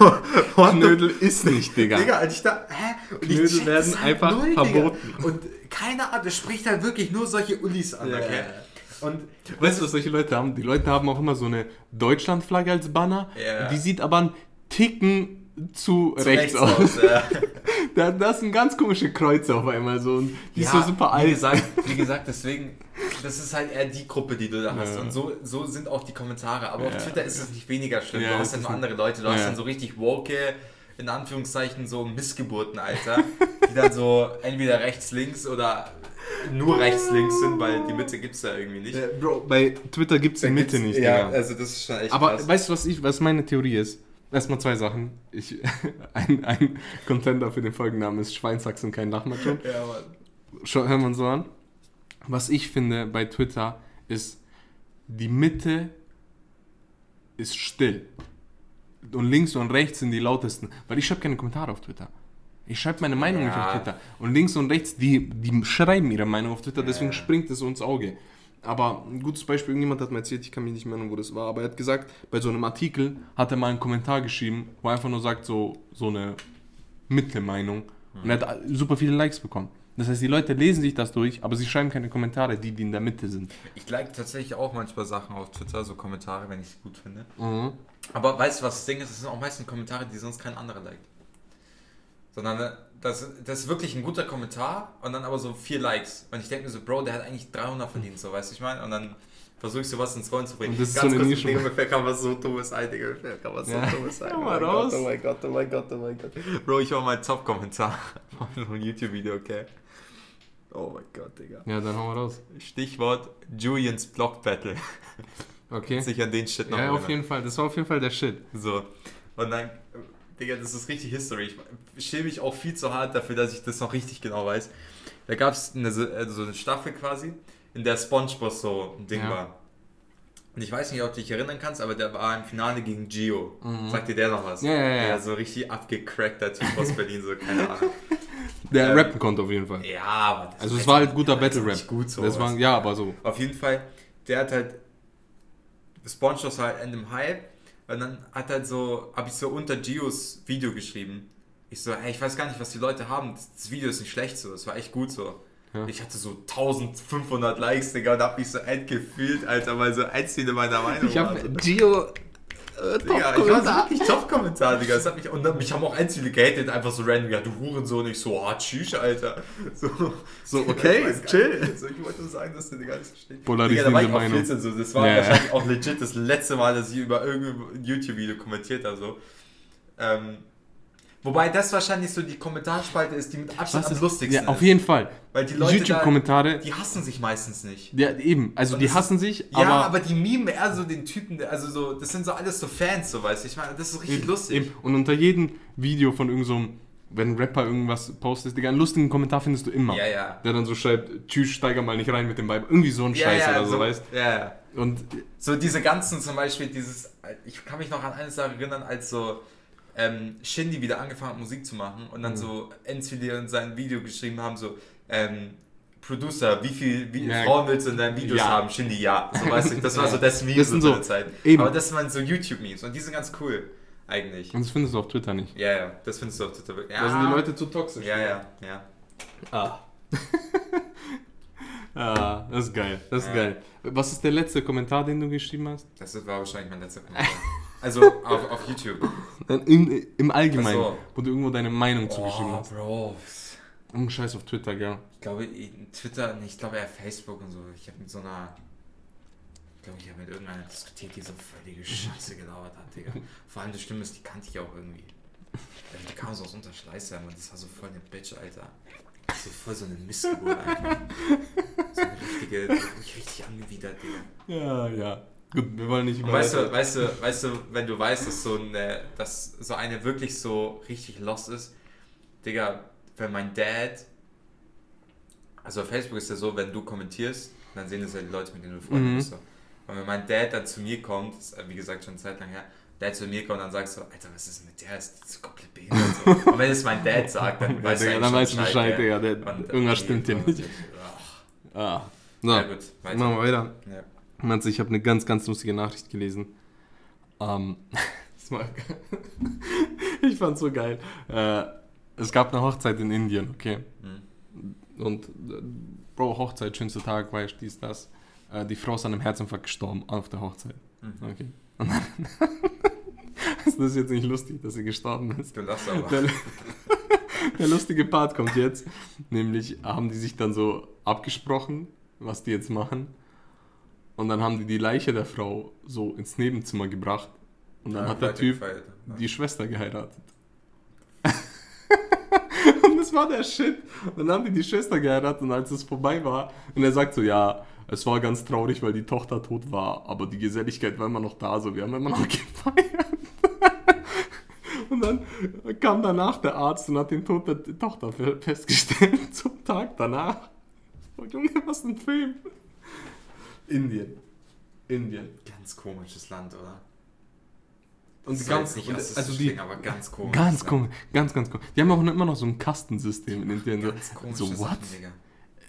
Knödel ist nicht, Digga. Digga, als ich da, hä? Und Knödel werden halt einfach Digga. verboten. Und keine Ahnung, das spricht halt wirklich nur solche Ullis an, Ja. okay? Und Weißt du, was solche Leute haben? Die Leute haben auch immer so eine Deutschlandflagge als Banner. Ja. Die sieht aber einen Ticken zu, zu rechts, aus. ja. Da, das sind ganz komische Kreuze auf einmal so. Und die ist so super Wie alt. gesagt, wie gesagt, deswegen, das ist halt eher die Gruppe, die du da hast. Ja. Und so, so sind auch die Kommentare. Aber Ja. auf Twitter ist es nicht weniger schlimm. Ja, du hast dann nur andere Leute. Du hast Ja. dann so richtig woke, in Anführungszeichen, so Missgeburten, Alter. die dann so entweder rechts, links oder nur rechts, links sind, weil die Mitte gibt es da irgendwie nicht. Äh, Bro, bei Twitter gibt es die Mitte nicht, Ja, Digga. also das ist schon echt Aber krass. weißt du, was, ich, was meine Theorie ist? Erstmal zwei Sachen. Ich, ein, ein Contender für den Folgennamen ist Schweinsachs und kein Lahmacun. Ja, Mann. Schau, hören wir uns so an. Was ich finde bei Twitter ist, die Mitte ist still. Und links und rechts sind die lautesten. Weil ich schreibe keine Kommentare auf Twitter. Ich schreibe meine Meinung nicht Ja. auf Twitter. Und links und rechts, die, die schreiben ihre Meinung auf Twitter, deswegen Ja. springt es so ins Auge. Aber ein gutes Beispiel, irgendjemand hat mir erzählt, ich kann mich nicht mehr erinnern, wo das war, aber er hat gesagt, bei so einem Artikel hat er mal einen Kommentar geschrieben, wo er einfach nur sagt, so, so eine Mittelmeinung. Und er hat super viele Likes bekommen. Das heißt, die Leute lesen sich das durch, aber sie schreiben keine Kommentare, die, die in der Mitte sind. Ich like tatsächlich auch manchmal Sachen auf Twitter, so Kommentare, wenn ich es gut finde. Mhm. Aber weißt du, was das Ding ist? Das sind auch meistens Kommentare, die sonst kein anderer liked. Sondern äh, das, das ist wirklich ein guter Kommentar und dann aber so vier Likes. Und ich denke mir so, Bro, der hat eigentlich 300 verdient, so, weißt du, ich meine? Und dann versuche ich sowas ins Rollen zu bringen. Und das ist Ganz so eine kurz. Digga, mir kann was so dummes ein, Digga, mir kann was so Ja. dummes sein. Hau Oh mal mein raus. Gott, oh mein Gott, oh mein Gott, oh mein Gott. Bro, ich war mal Top-Kommentar von einem YouTube-Video, okay? Oh mein Gott, Digga. Ja, dann hauen wir raus. Stichwort Julians Block Battle. Okay. Sich an den Shit noch Ja, auf erinnern. jeden Fall. Das war auf jeden Fall der Shit. So. Und dann, Digga, das ist richtig History. Ich schäme mich auch viel zu hart dafür, dass ich das noch richtig genau weiß. Da gab es eine, so äh, so eine Staffel quasi, in der Spongebob so ein Ding Ja. war. Und ich weiß nicht, ob du dich erinnern kannst, aber der war im Finale gegen Gio. Mhm. Sagt dir der noch was? Ja, ja, ja. Der so richtig abgecrackter Typ aus Berlin, so keine Ahnung. Der Ähm, rappen konnte auf jeden Fall. Ja, aber das Also es war halt guter Battle-Rap. Gut so. Das war, ja, aber so. Auf jeden Fall, der hat halt SpongeBob halt in dem Hype und dann hat halt so, habe ich so unter Gios Video geschrieben. Ich so, ey, ich weiß gar nicht, was die Leute haben. Das, Video ist nicht schlecht so, es war echt gut so. Ja. Ich hatte so 1500 Likes, Digga, und hab mich so end gefühlt, Alter, weil so eins viele meiner Meinung Ich war. habe Gio äh, Digga, ich war so wirklich Top-Kommentar, Digga. Das hat mich, und dann, mich haben auch eins viele gehatet, einfach so random, ja, du Hurensohn, ich so, ah, tschüss, Alter. So, So, okay, chill. nicht. So, ich wollte nur sagen, dass du Digga alles verstehst. Polarisierende Digga, da war ich auch Meinung. 14, so. Das war Ja, ja. wahrscheinlich auch legit das letzte Mal, dass ich über irgendein YouTube-Video kommentiert habe, so. Ähm, wobei das wahrscheinlich so die Kommentarspalte ist, die mit Abstand Was am ist, lustigsten ja, auf ist. jeden Fall. Weil die Leute YouTube-Kommentare, die hassen sich meistens nicht. ja, eben. Also Und die hassen sich, Ja, aber, aber, die meme eher so den Typen, der- also so, das sind so alles so Fans, so weißt du. Ich meine, das ist richtig eben, lustig. eben. Und unter jedem Video von irgendeinem, so wenn ein Rapper irgendwas postet, Digga, einen lustigen Kommentar findest du immer. Ja, ja. Der dann so schreibt, tschüss, steiger mal nicht rein mit dem Vibe. Irgendwie so ein Ja, Scheiß ja, oder so, so, weißt Ja, ja. Und So diese ganzen zum Beispiel, dieses, ich kann mich noch an eine Sache erinnern, als so ähm, Shindy wieder angefangen hat Musik zu machen und Mhm. dann so Enzfili in sein Video geschrieben haben, so, ähm, Producer, wie viel wie Ja. Frauen willst du in deinen Videos Ja. haben? Shindy, ja. So, weißt du, das war so das Meme Das so so- Zeit. eben. Aber das waren so YouTube-Memes und die sind ganz cool, eigentlich. und das findest du auf Twitter nicht. Ja, ja, das findest du auf Twitter wirklich. Ja, Da sind die Leute zu toxisch. Ja, ja, ja. Ah. ah, das ist geil. Das ist Ja. geil. Was ist der letzte Kommentar, den du geschrieben hast? Das war wahrscheinlich mein letzter Kommentar. Also auf, auf YouTube. In, Im Allgemeinen, Ach so. wo du irgendwo deine Meinung zugeschrieben Oh, hast. Bro. Und Scheiß auf Twitter, gell? Ich glaube, Twitter, ich glaube eher Facebook und so. Ich habe mit so einer, ich glaube, ich habe mit irgendeiner diskutiert, die so völlige Scheiße gelauert hat, Digga. Vor allem das Stimme ist, die kannte ich auch irgendwie. Also, die kam so aus Unterschleißheim und das war so voll eine Bitch, Alter. So voll so eine Missgeburt einfach. So eine richtige, mich richtig angewidert, Digga. Ja, ja. Gut, wir wollen nicht Und weißt du, weißt du, weißt du, wenn du weißt, dass so eine, dass so eine wirklich so richtig lost ist, Digga, wenn mein Dad, also auf Facebook ist ja so, wenn du kommentierst, dann sehen das ja die Leute, mit denen du Freunde Mhm. bist. So. Und wenn mein Dad dann zu mir kommt, das ist wie gesagt schon eine Zeit lang her, Dad zu mir kommt, dann sagst du, Alter, was ist denn mit der? Ist so komplett behindert? So. Und wenn es mein Dad sagt, dann Ja, weißt du Digga, eigentlich dann weißt du Bescheid? Digga, Und, irgendwas stimmt und- nicht. Ah. So, Ja gut, weiter. machen wir weiter. Ja. Mann, ich habe eine ganz, ganz lustige Nachricht gelesen. Ähm, das war, ich fand's so geil. Äh, es gab eine Hochzeit in Indien, okay? Hm. Und äh, Bro, Hochzeit, schönster Tag, weißt du, dies, das. Äh, die Frau ist an einem Herzinfarkt gestorben auf der Hochzeit. Mhm. Okay. Und dann, das ist jetzt nicht lustig, dass sie gestorben ist. Du lachst aber. Der, der lustige Part kommt jetzt. Nämlich haben die sich dann so abgesprochen, was die jetzt machen. Und dann haben die die Leiche der Frau so ins Nebenzimmer gebracht. Und dann Ja, hat der Typ gefeiert. Ja. die Schwester geheiratet. und das war der Shit. Und dann haben die die Schwester geheiratet und als es vorbei war, und er sagt so, ja, es war ganz traurig, weil die Tochter tot war, aber die Geselligkeit war immer noch da, so wir haben immer noch gefeiert. Und dann kam danach der Arzt und hat den Tod der Tochter fe- festgestellt, zum Tag danach. Oh Junge, was ein Film. Indien. Indien. Ganz komisches Land, oder? Und Das ganz, nicht und, also die, aber ganz komisch. Ganz komisch, ganz, ganz komisch. Die haben auch immer noch so ein Kastensystem in Indien. Ganz So, so Sachen, what? Digga.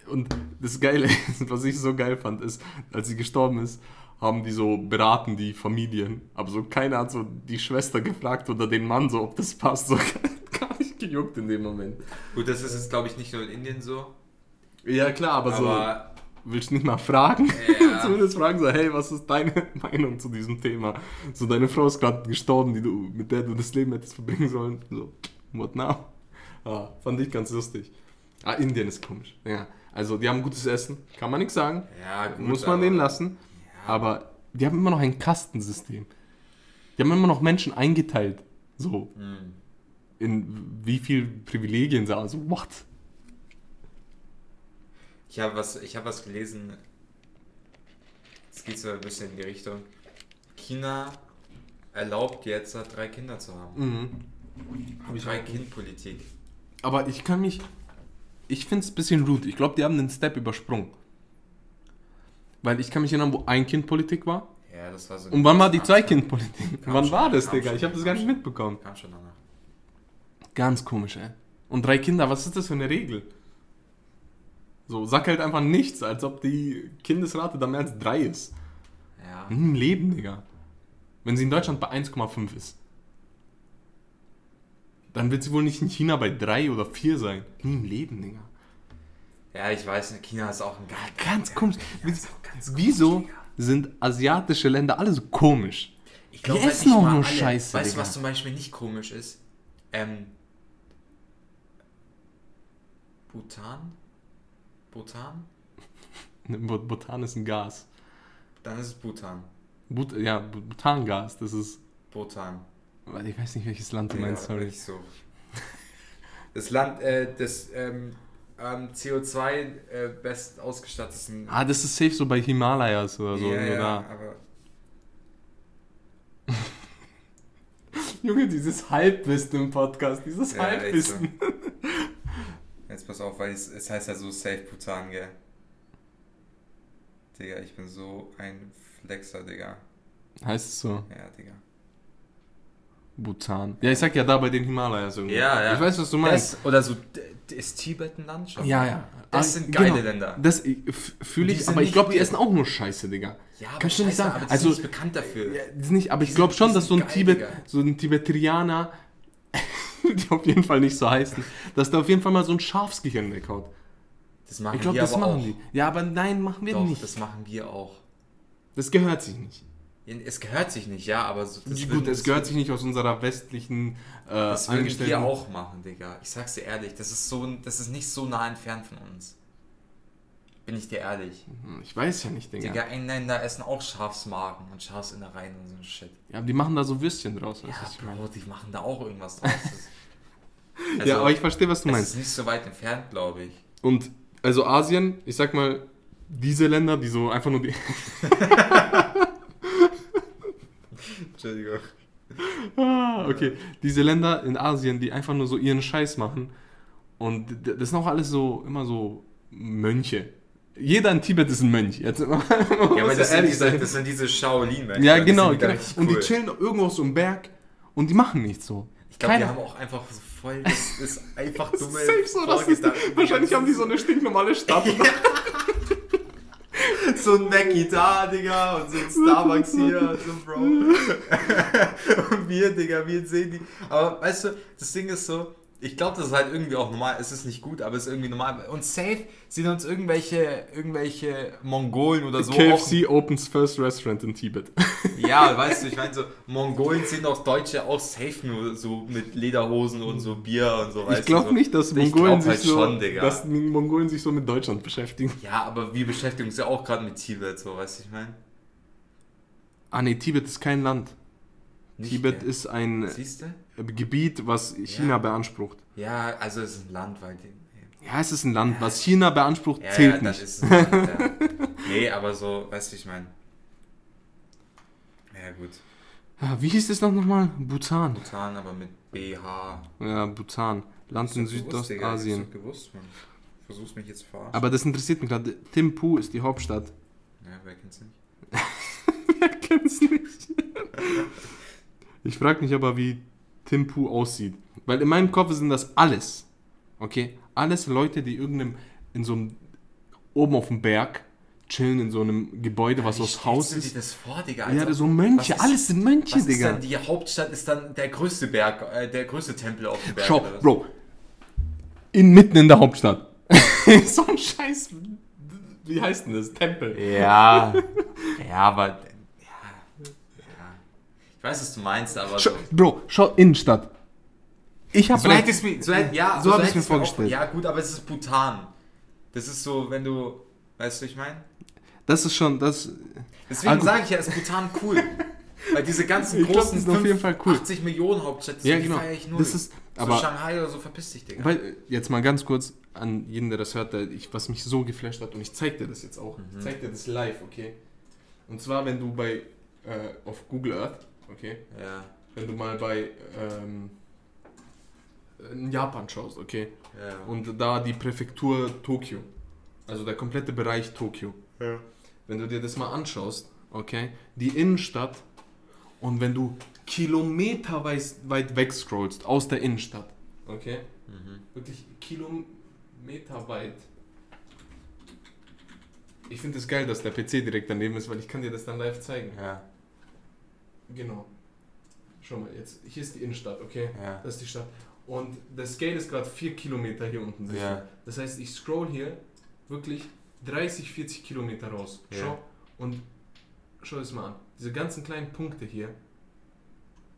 Und das Geile ist, was ich so geil fand, ist, als sie gestorben ist, haben die so beraten, die Familien. Aber so keiner hat so die Schwester gefragt oder den Mann so, ob das passt. So gar nicht gejuckt in dem Moment. Gut, das ist jetzt, glaube ich, nicht nur in Indien so. Ja, klar, aber, Aber so, willst du nicht mal fragen? Ja. Zumindest fragen so, hey, was ist deine Meinung zu diesem Thema? So, deine Frau ist gerade gestorben, die du, mit der du das Leben hättest verbringen sollen. So, what now? Ah, fand ich ganz lustig. Ah, Indien ist komisch. Ja, also die haben gutes Essen, kann man nichts sagen. ja, gut. Muss man aber- denen lassen. Ja, Aber die haben immer noch ein Kastensystem. Die haben immer noch Menschen eingeteilt. So, Hm. in wie viel Privilegien sie Also, what? Ich habe was, ich hab was gelesen. Es geht so ein bisschen in die Richtung. China erlaubt jetzt, drei Kinder zu haben. Mhm. Drei auch. Kind Politik. Aber ich kann mich. Ich finde es ein bisschen rude. Ich glaube, die haben den Step übersprungen. Weil ich kann mich erinnern, wo ein Kind Politik war. Ja, das war so. Und wann war die kam zwei schon- Kind Politik? Kam Wann schon, war das, Digga? schon, Ich habe das gar nicht mitbekommen. Kam schon danach. Ganz komisch, ey. Und drei Kinder, was ist das für eine Regel? So, sag halt einfach nichts, als ob die Kindesrate da mehr als drei ist. Ja. Im Leben, Digga. Wenn sie in Deutschland bei 1,5 ist. Dann wird sie wohl nicht in China bei 3 oder 4 sein. Nie im Leben, Digga. Ja, ich weiß, China ist auch ein geil. Ganz komisch. Auch ganz Wieso komisch, sind asiatische Länder alle so komisch? Ich glaub, Die essen auch nur Scheiße, Weißt du, was zum Beispiel nicht komisch ist? Ähm. Bhutan? Bhutan? Bhutan ist ein Gas. Dann ist es Bhutan. But ja, Bhutangas, das ist. Bhutan. Ich weiß nicht, welches Land du Ja, meinst, sorry. nicht so. Das Land, äh, das ähm, ähm, CO2 äh, best ausgestattetsten. Ah, das ist safe so bei Himalayas oder so. ja, ja, da. aber Junge, dieses Halbwissen im Podcast, dieses Ja, Halbwissen. Jetzt pass auf, weil es, es heißt ja so Safe Bhutan, gell? Digga, ich bin so ein Flexer, Digga. Heißt es so? Ja, Digga. Bhutan. Ja, ich sag ja da bei den Himalayas irgendwie. Ja, ja. Ich weiß, was du meinst. Das, oder so, ist Tibet ein Land schon? ja, ja. Das Ah, sind geile genau. Länder. Das fühle ich, aber ich glaube, die essen auch nur Scheiße, Digga. Ja, aber Kannst du nicht sagen. aber die Also- sind nicht bekannt dafür. Ja, nicht, aber Die ich glaube schon, dass so ein Tibet, so ein Tibeterianer, die auf jeden Fall nicht so heißen, dass der auf jeden Fall mal so ein Schafsgehirn weghaut. Das machen Ich glaube, wir das aber machen auch. die. Ja, aber nein, machen wir Doch, nicht. das machen wir auch. Das gehört sich nicht. Es gehört sich nicht, ja, aber so, Gut, würden- es gehört sich nicht aus unserer westlichen äh, Das Angestellten. wir auch machen, Digga. Ich sag's dir ehrlich, das ist so, das ist nicht so nah entfernt von uns. Bin ich dir ehrlich. Hm, Ich weiß ja nicht, Digga. Digga, Engländer essen auch Schafsmagen und Schafsinnereien und so ein Shit. Ja, aber die machen da so Würstchen draus. Ja? Bro, die machen da auch irgendwas draus. Das- ja, aber ich verstehe, was du meinst. ist nicht so weit entfernt, glaube ich. Und also Asien, ich sag mal, diese Länder, die so einfach nur die. Entschuldigung. Ah, okay. Diese Länder in Asien, die einfach nur so ihren Scheiß machen. Und das sind auch alles so, immer so Mönche. Jeder in Tibet ist ein Mönch. Jetzt, ja, Ja, aber das sind, diese, das sind diese Shaolin, Ja, genau. Die genau. Und die chillen irgendwo auf so einem Berg und die machen nichts so. Ich glaube, die haben auch einfach so voll, das ist einfach dumme ist so, das ist, Vorgedanken. wahrscheinlich haben die so eine stinknormale Stadt. so ein Mackie da, Digga, und so ein Starbucks hier, so, Bro. und wir, Digga, wir sehen die. Aber weißt du, das Ding ist so, ich glaube, das ist halt irgendwie auch normal. Es ist nicht gut, aber es ist irgendwie normal. Und safe sind uns irgendwelche, irgendwelche Mongolen oder so. KFC opens first restaurant in Tibet. Auch, ja, weißt du, ich meine, so Mongolen sind auch Deutsche auch safe nur so mit Lederhosen und so Bier und so. Ich weißt du, glaube so. nicht, dass Ich Mongolen, halt sich so, schon, dass Mongolen sich so mit Deutschland beschäftigen. Ja, aber wir beschäftigen uns ja auch gerade mit Tibet, so, weißt du, ich meine? Ah nee, Tibet ist kein Land. Nicht, Tibet gell? ist ein Siehst du? Gebiet, was China Ja. beansprucht. Ja, also es ist ein Land, weil die. Ja, es ist ein Land, was China beansprucht, Ja, zählt ja, das nicht. ist ein Land, ja. Nee, aber so, weißt du, ich meine. Ja, gut. Ja, wie hieß es noch nochmal? Bhutan. Bhutan, aber mit BH. Ja, Bhutan. Land in Südostasien. gewusst, man. Versuchst mich jetzt verarschen. Aber das interessiert mich gerade. Thimphu ist die Hauptstadt. ja, wer kennt's nicht? Wer kennt's nicht? Ich frage mich aber, wie Thimphu aussieht. Weil in meinem Kopf sind das alles. Okay? Alles Leute, die irgendeinem, in so einem, oben auf dem Berg, chillen in so einem Gebäude, was Wie aus Haus du dir ist. das vor, Digga? Ja, Alter? so Mönche, Was ist- alles sind Mönche, Was ist Digga. dann, die Hauptstadt ist dann der größte Berg, äh, der größte Tempel auf dem Berg. Schau, was? Bro. In, mitten in der Hauptstadt. so ein Scheiß. Wie heißt denn das? Tempel. Ja, ja, aber. Ich weiß, was du meinst, aber. Schau, so. Bro, schau, Innenstadt. Ich habe So hätte ich mir, so hätte, ja, So hab hätte ich's mir auch- vorgestellt. Ja, gut, aber es ist Bhutan. Das ist so, wenn du, weißt du, ich meine? Das ist schon, das. Deswegen Ah, sage ich ja, ist Bhutan cool. Weil diese ganzen Ich glaub, großen jeden Fall cool. 80 Millionen Hauptstädte, Ja, die genau. feier ich null. Das ist, so aber Shanghai oder so, verpiss dich, Digga. Weil, jetzt mal ganz kurz an jeden, der das hört, der, ich, was mich so geflasht hat, und ich zeig dir das jetzt auch. Ich zeig dir das live, okay? Und zwar, wenn du bei, äh, auf Google Earth, okay? ja, Wenn du mal bei, ähm, in Japan schaust, okay? ja. Und da die Präfektur Tokio, also der komplette Bereich Tokio. ja. Wenn du dir das mal anschaust, okay? Die Innenstadt, und wenn du kilometerweit weit weg scrollst aus der Innenstadt, okay? Mhm. wirklich Kilometer weit. Ich finde es geil, dass der PC direkt daneben ist, weil ich kann dir das dann live zeigen. Ja, Genau. Schau mal, jetzt, hier ist die Innenstadt, okay? ja. Das ist die Stadt. Und der Scale ist gerade 4 Kilometer hier unten. Ja. Das heißt, ich scroll hier wirklich 30, 40 Kilometer raus. Ja. Schau. Und schau es mal an. Diese ganzen kleinen Punkte hier,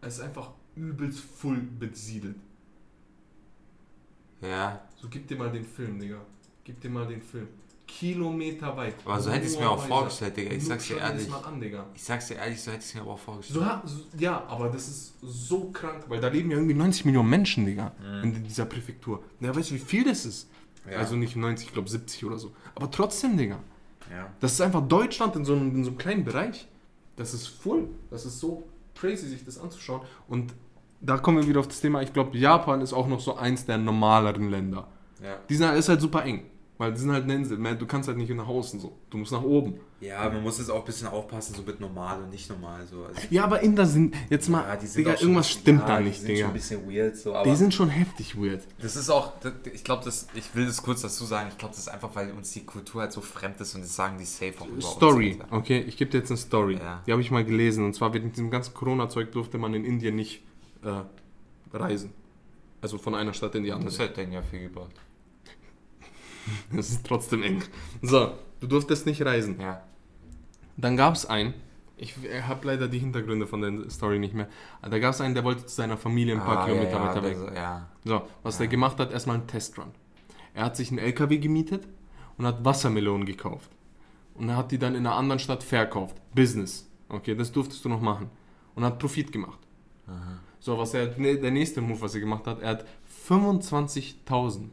es ist einfach übelst voll besiedelt. Ja, So, gib dir mal den Film, Digga. Gib dir mal den Film. Kilometer weit. aber so hätte ich es mir auch vorgestellt, Digga. Ich sag's dir ehrlich. mal an, Digga. Ich sag's dir ehrlich, so hätte ich es mir aber auch vorgestellt. So, ja, aber das ist so krank, weil da leben ja irgendwie 90 Millionen Menschen, Digga, Mhm. in dieser Präfektur. Ja, weißt du, wie viel das ist? Ja. Also nicht 90, ich glaube 70 oder so. Aber trotzdem, Digga. ja. Das ist einfach Deutschland in so, einem, in so einem kleinen Bereich. Das ist voll. Das ist so crazy, sich das anzuschauen. Und da kommen wir wieder auf das Thema. Ich glaube, Japan ist auch noch so eins der normaleren Länder. Ja. Die sind ist halt super eng. Weil die sind halt eine Insel. Man, Du kannst halt nicht nach außen so. Du musst nach oben. ja, man muss jetzt auch ein bisschen aufpassen, so mit normal und nicht normal. So. Also, Ja, aber Inder sind jetzt mal. ja, die sind Digga, schon- irgendwas stimmt ja, da die nicht, sind Digga. schon ein bisschen weird, so, aber Die sind schon heftig weird. das ist auch, das- ich glaube, das, ich will das kurz dazu sagen, ich glaube, das ist einfach, weil uns die Kultur halt so fremd ist und das sagen die safe auch über Story, uns. Okay? Ich gebe dir jetzt eine Story. Ja. Die habe ich mal gelesen. Und zwar mit diesem ganzen Corona-Zeug durfte man in Indien nicht äh, reisen. Also von einer Stadt in die andere. Das hätte denen ja viel gebracht. Das ist trotzdem eng. So, du durftest nicht reisen. Ja. Dann gab es einen, Ich habe leider die Hintergründe von der Story nicht mehr. Da gab es einen, der wollte zu seiner Familie ein paar Ah, Kilometer ja, ja, weiter weg. das- Ja. So, was der gemacht hat, erstmal einen Testrun. Er hat sich einen LKW gemietet und hat Wassermelonen gekauft. Und er hat die dann in einer anderen Stadt verkauft. Business. Okay, das durftest du noch machen. Und hat Profit gemacht. So, was er, der nächste Move, was er gemacht hat, er hat 25.000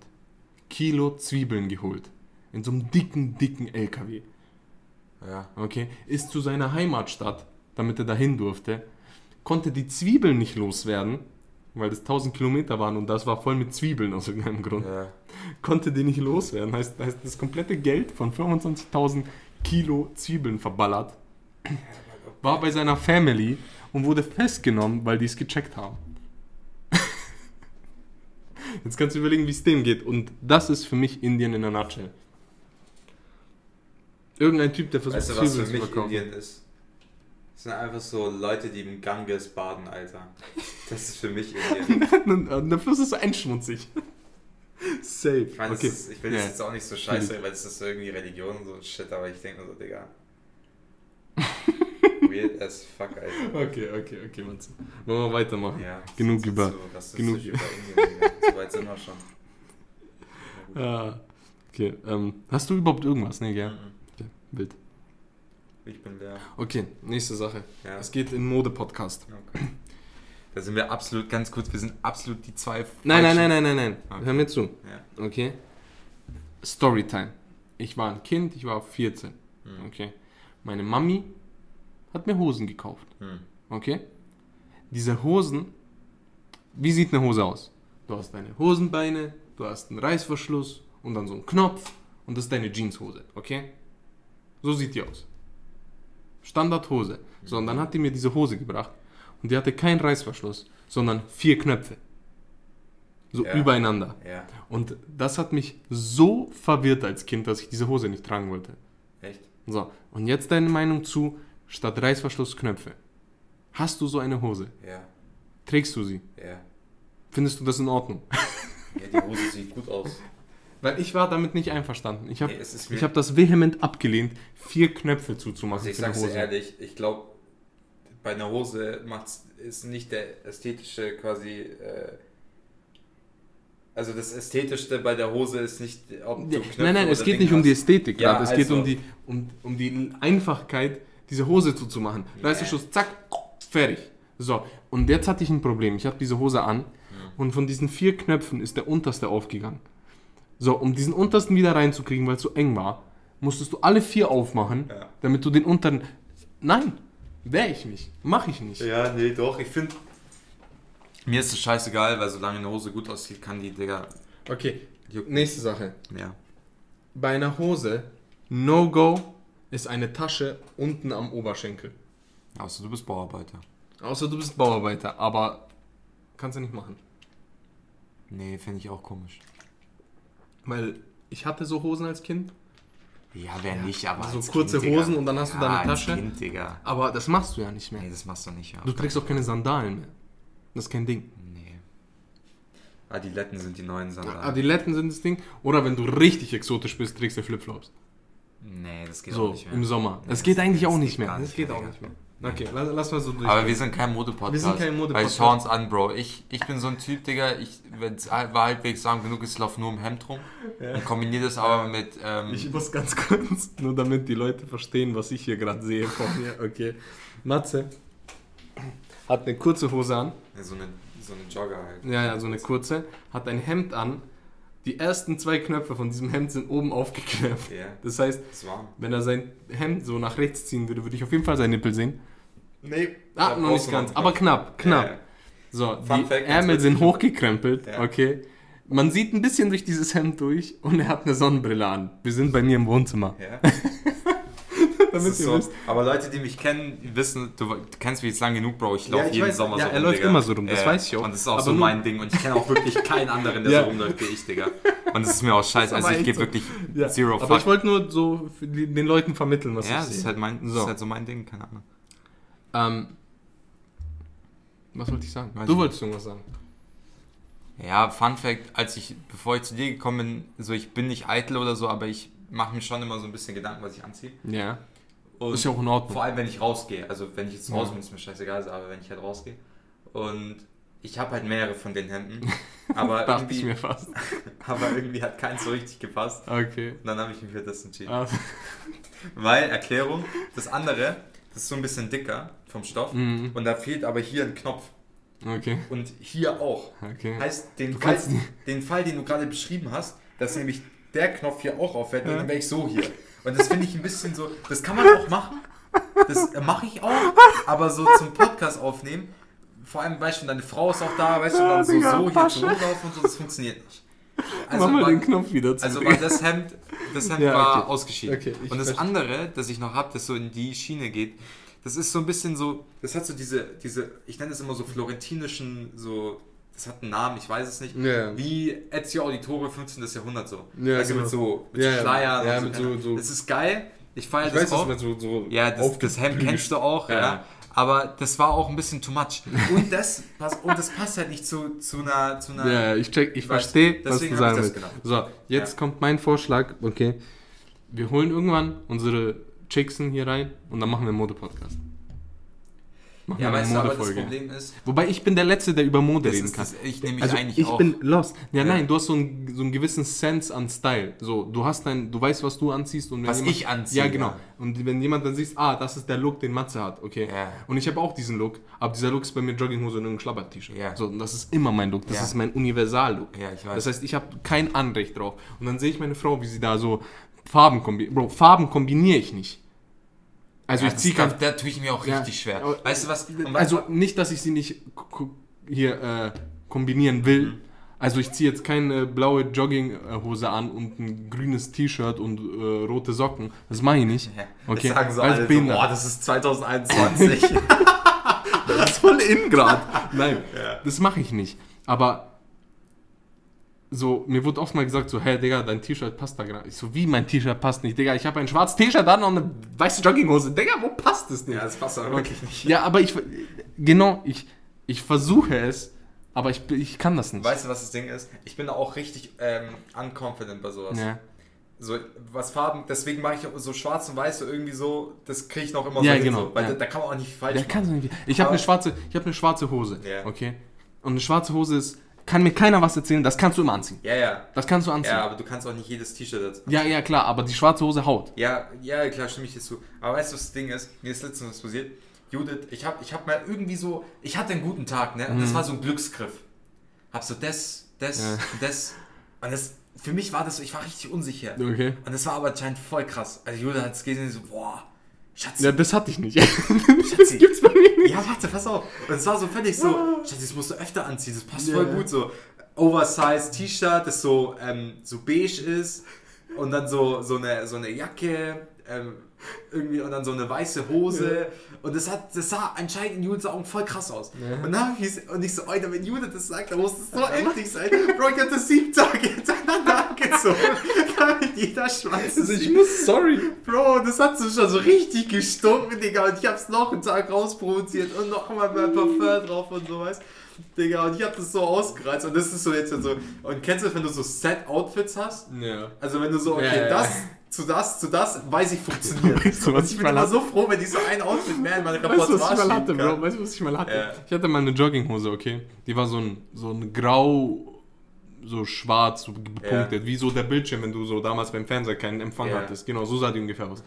Kilo Zwiebeln geholt. In so einem dicken, dicken LKW. Ja. Okay, ist zu seiner Heimatstadt, damit er dahin durfte, konnte die Zwiebeln nicht loswerden, weil das 1000 Kilometer waren und das war voll mit Zwiebeln aus irgendeinem Grund. ja. Konnte die nicht loswerden. Heißt, heißt das komplette Geld von 25.000 Kilo Zwiebeln verballert. War bei seiner Family und wurde festgenommen, weil die es gecheckt haben. Jetzt kannst du überlegen, wie es dem geht. Und das ist für mich Indien in a nutshell. Irgendein Typ, der versucht, Weißt du, was für mich verkaufen. Indien ist? Das sind einfach so Leute, die im Ganges baden, Alter. Das ist für mich Indien. Der Fluss ist so einschmutzig. Safe. Ich meine, okay. das ist, ich will das Ja. jetzt auch nicht so scheiße, weil es ist so irgendwie Religion und so Shit, aber ich denke mir so, Digga. Weird as fuck, Alter. Okay, okay, okay, Mann. Wollen wir weitermachen? Ja, Genug über- So genug- über Indien. So weit sind wir schon. Ah, okay, ähm, hast du überhaupt irgendwas? Nee, gell? Mhm. Okay, wild. Ich bin leer. Okay, nächste Sache. Ja. Es geht in Mode-Podcast. Okay. Da sind wir absolut, ganz kurz, wir sind absolut die zwei. Nein, nein, nein, nein, nein, nein. Okay. Hör mir zu. Ja. Okay? Storytime. Ich war ein Kind, ich war 14. Mhm. Okay? Meine Mami hat mir Hosen gekauft. Hm. Okay? Diese Hosen, wie sieht eine Hose aus? Du hast deine Hosenbeine, du hast einen Reißverschluss und dann so einen Knopf und das ist deine Jeanshose, okay? So sieht die aus. Standardhose. So, und dann hat die mir diese Hose gebracht und die hatte keinen Reißverschluss, sondern vier Knöpfe. So Ja. übereinander. Ja, Und das hat mich so verwirrt als Kind, dass ich diese Hose nicht tragen wollte. echt? So, und jetzt deine Meinung zu, statt Reißverschluss Knöpfe. Hast du so eine Hose? Ja, Trägst du sie? ja. Findest du das in Ordnung? Ja, die Hose sieht gut aus. Weil ich war damit nicht einverstanden. Ich habe Nee, es ich hab das vehement abgelehnt, vier Knöpfe zuzumachen Also ich sag's dir Hose. ehrlich, ich glaube, bei einer Hose macht's, ist nicht der ästhetische quasi. Äh, also das Ästhetischste bei der Hose ist nicht, ob du Knöpfe nein, nein, es geht nicht um hast. die Ästhetik Ja, gerade. Es geht also- um die, um, um die Einfachkeit, diese Hose zuzumachen. Reißverschluss, zack, fertig. So, und jetzt hatte ich ein Problem. Ich habe diese Hose an und von diesen vier Knöpfen ist der unterste aufgegangen. So, um diesen untersten wieder reinzukriegen, weil es so eng war, musstest du alle vier aufmachen, Ja. damit du den unteren. Nein, wäre ich nicht. Mache ich nicht. Ja, nee, doch, ich finde. Mir ist es scheißegal, weil solange eine Hose gut aussieht, kann die, Digga. Okay, nächste Sache. Ja. Bei einer Hose, No-Go ist eine Tasche unten am Oberschenkel. Außer du bist Bauarbeiter. Außer du bist Bauarbeiter, aber kannst du nicht machen. Nee, finde ich auch komisch. Weil ich hatte so Hosen als Kind, Ja, wer nicht, aber. so kurze Kind. Hosen und dann hast du ja, da eine als Tasche. Kind, Digga. aber das machst du ja nicht mehr. Nee, das machst du nicht, ja. Du trägst auch keine Sandalen mehr. Das ist kein Ding. Nee. Adiletten sind die neuen Sandalen. Adiletten sind das Ding. Oder wenn du richtig exotisch bist, trägst du Flipflops. Nee, das geht auch So, nicht mehr. im Sommer. Nee, Das geht eigentlich auch das nicht mehr. Das geht auch nicht mehr. Okay, lass, mal so durch. Aber wir sind kein Modepodcast. Wir sind kein Modepodcast. Weil schau uns an, Bro. Ich, ich bin so ein Typ, Digga. Ich, war halbwegs sagen genug ist, ich lauf nur im Hemd rum. Und kombiniere das aber mit. Ähm, Ich muss ganz kurz, nur damit die Leute verstehen, was ich hier gerade sehe vor mir. Okay. Matze hat eine kurze Hose an. Ja, so, eine, so eine Jogger halt. Ja, ja, so eine kurze. Hat ein Hemd an. Die ersten zwei Knöpfe von diesem Hemd sind oben aufgeknöpft. Ja, Das heißt, warm. wenn er sein Hemd so nach rechts ziehen würde, würde ich auf jeden Fall seinen Nippel sehen. Nee, Ah, noch nicht ganz, aber knapp, knapp. Ja. So, Fun die Fact, Ärmel sind hochgekrempelt, Ja. okay. Man sieht ein bisschen durch dieses Hemd durch und er hat eine Sonnenbrille an. Wir sind bei mir im Wohnzimmer. Ja. Damit ihr so, wisst. aber Leute, die mich kennen, wissen, du, du kennst mich jetzt lang genug, Bro. Ich Ja, laufe ich jeden weiß, Sommer ja, so er rum, läuft Digga. immer so rum, das weiß ich auch. Und das ist auch Aber so mein Ding. Und ich kenne auch wirklich keinen anderen, der Ja. so rumläuft wie ich, Digga. Und es ist mir auch scheiße. aber Also ich gebe so. wirklich Ja. zero Aber fuck. ich wollte nur so den Leuten vermitteln, was ja, ich sehe. halt mein, das ist halt so mein Ding, keine Ahnung. Ähm, was wollte ich sagen? Weiß du wolltest irgendwas sagen. Ja, Fun Fact, als ich, bevor ich zu dir gekommen bin, so ich bin nicht eitel oder so, aber ich mache mir schon immer so ein bisschen Gedanken, was ich anziehe. Ja. Und Ist ja auch in Ordnung. Vor allem, wenn ich rausgehe. Also, wenn ich jetzt raus bin, ist mir scheißegal, aber wenn ich halt rausgehe. Und ich habe halt mehrere von den Hemden. Aber, Dachte irgendwie, mir fast. aber irgendwie hat keins so richtig gepasst. Okay. Und dann habe ich mich für das entschieden. Ah, Weil, Erklärung, das andere, das ist so ein bisschen dicker vom Stoff. Mhm. Und da fehlt aber hier ein Knopf. Okay. Und hier auch. Okay. Heißt, den, Fall, den Fall, den du gerade beschrieben hast, dass nämlich der Knopf hier auch aufhört, Ja. dann wäre ich so hier. Und das finde ich ein bisschen so, das kann man auch machen. Das mache ich auch. Aber so zum Podcast aufnehmen, vor allem, weißt du, deine Frau ist auch da, weißt du, dann so, so hier Pasche. zu rumlaufen und so, das funktioniert nicht. Also, Mach mal war, den Knopf wieder zu. also war das Hemd, das Hemd Ja, war okay. ausgeschieden. Okay, und das verstehe. andere, das ich noch habe, das so in die Schiene geht, das ist so ein bisschen so, das hat so diese, diese ich nenne es immer so florentinischen, so, das hat einen Namen, ich weiß es nicht, Ja. wie Ezio Auditore 15. Jahrhundert so. Ja, also genau. mit so mit ja. Schleiern Ja, und mit so. so- so- Das ist geil. Ich feiere Ich das weiß, auch. man so, so ja, das, das Hemd kennst du auch, ja. Ja. Aber das war auch ein bisschen too much. Und das, pass, und das passt halt nicht zu, zu einer, zu einer Ja, ich check, ich verstehe, was du sagen das willst. So, jetzt Ja. kommt mein Vorschlag, okay. Wir holen irgendwann unsere Chicksen hier rein und dann machen wir einen Mode-Podcast. Machen Ja, weißt du, aber das. Problem ist, Wobei ich bin der Letzte, der über Mode reden kann. das, ich nehme mich Also eigentlich ich auch. bin lost. Ja, Ja. nein, du hast so einen, so einen gewissen Sense an Style. So, du hast dein, du weißt, was du anziehst und Was jemand, ich anziehe, Ja, genau. ja. Und wenn jemand dann siehst, ah, das ist der Look, den Matze hat, okay. Ja. Und ich habe auch diesen Look, aber dieser Look ist bei mir Jogginghose und irgendein Schlabber-T-Shirt. Ja. So, und das ist immer mein Look. Das ist mein Universal-Look. Ja, ich weiß. Das heißt, ich habe kein Anrecht drauf. Und dann sehe ich meine Frau, wie sie da so Farben kombiniert. Bro, Farben kombiniere ich nicht. Also ja, ich ziehe da, tue ich mir auch Ja. richtig schwer. Weißt du was? und also nicht, dass ich sie nicht hier äh, kombinieren will. Mhm. Also ich ziehe jetzt keine blaue Jogginghose an und ein grünes T-Shirt und äh, rote Socken. Das mache ich nicht. Okay. Das sagen so Weil alle, so, boah, das ist 2021. Das ist voll in gerade. Nein, Ja. das mache ich nicht. Aber so, mir wurde oft mal gesagt, so, hey Digga, dein T-Shirt passt da gerade. Ich so, wie mein T-Shirt passt nicht, Digga, ich habe ein schwarzes T-Shirt an und eine weiße Jogginghose. Digga, wo passt es nicht? ja, das passt aber wirklich nicht. Ja, aber ich, genau, ich, ich versuche es, aber ich, ich kann das nicht. Weißt du, was das Ding ist? Ich bin da auch richtig ähm, unconfident bei sowas. Ja. So, was Farben, deswegen mache ich so schwarz und weiß so irgendwie so, das kriege ich noch immer Ja, so hin, genau, so, weil ja. da, da kann man auch nicht falsch Der machen. kann so nicht. Ich habe eine schwarze, ich habe eine schwarze Hose, Ja. okay? Und eine schwarze Hose ist, kann mir keiner was erzählen, das kannst du immer anziehen. Ja, ja. Das kannst du anziehen. Ja, Ja, aber du kannst auch nicht jedes T-Shirt dazu. ja, klar, aber die schwarze Hose haut. Ja, ja, klar, stimme ich dir zu. Aber weißt du, was das Ding ist? Mir ist letztens was passiert. Judith, ich habe ich hab mal irgendwie so, ich hatte einen guten Tag, ne? Und das war so ein Glücksgriff. Hab so das, das, Mhm. Ja. das. Und das, für mich war das so, ich war richtig unsicher. Okay. Und das war aber anscheinend voll krass. Also Judith hat es gesehen so, boah, Schatz, Ja, das hatte ich nicht. Schatzi. das gibt's bei mir nicht. Ja, warte, pass auf. Und es war so völlig so, Schatz, das musst du öfter anziehen, das passt voll Ja. gut so. Oversized T-Shirt, das so, ähm, so beige ist und dann so, so, eine, so eine Jacke ähm, irgendwie und dann so eine weiße Hose und das hat, das sah anscheinend in Judiths Augen voll krass aus. Ja. Und, dann ich, und ich so, Alter, wenn Judith das sagt, dann muss das so heftig sein. Bro, ich das sieben Tage hintereinander angezogen. Damit jeder Schwanz Also ich muss, sorry. Bro, das hat so schon so richtig gestunken, Digga. Und ich hab's noch einen Tag rausproduziert und noch mal mehr Parfum drauf und sowas. Digga, und ich hab das so ausgereizt. Und das ist so jetzt so. Und kennst du das, wenn du so Set-Outfits hast? Ja. Also wenn du so, okay, Ja, ja, das zu das zu das, weiß ich funktioniert. Weißt du, was ich ich bin mal immer so froh, wenn ich so ein Outfit mehr in meine Weißt du, was ich Repertoire mal hatte, Bro? Weißt du, was ich mal hatte? Ja. Ich hatte mal eine Jogginghose, okay? Die war so ein, so ein grau, so schwarz, so gepunktet, wie so der Bildschirm, wenn du so damals beim Fernseher keinen Empfang Ja. hattest. Genau, so sah die ungefähr aus.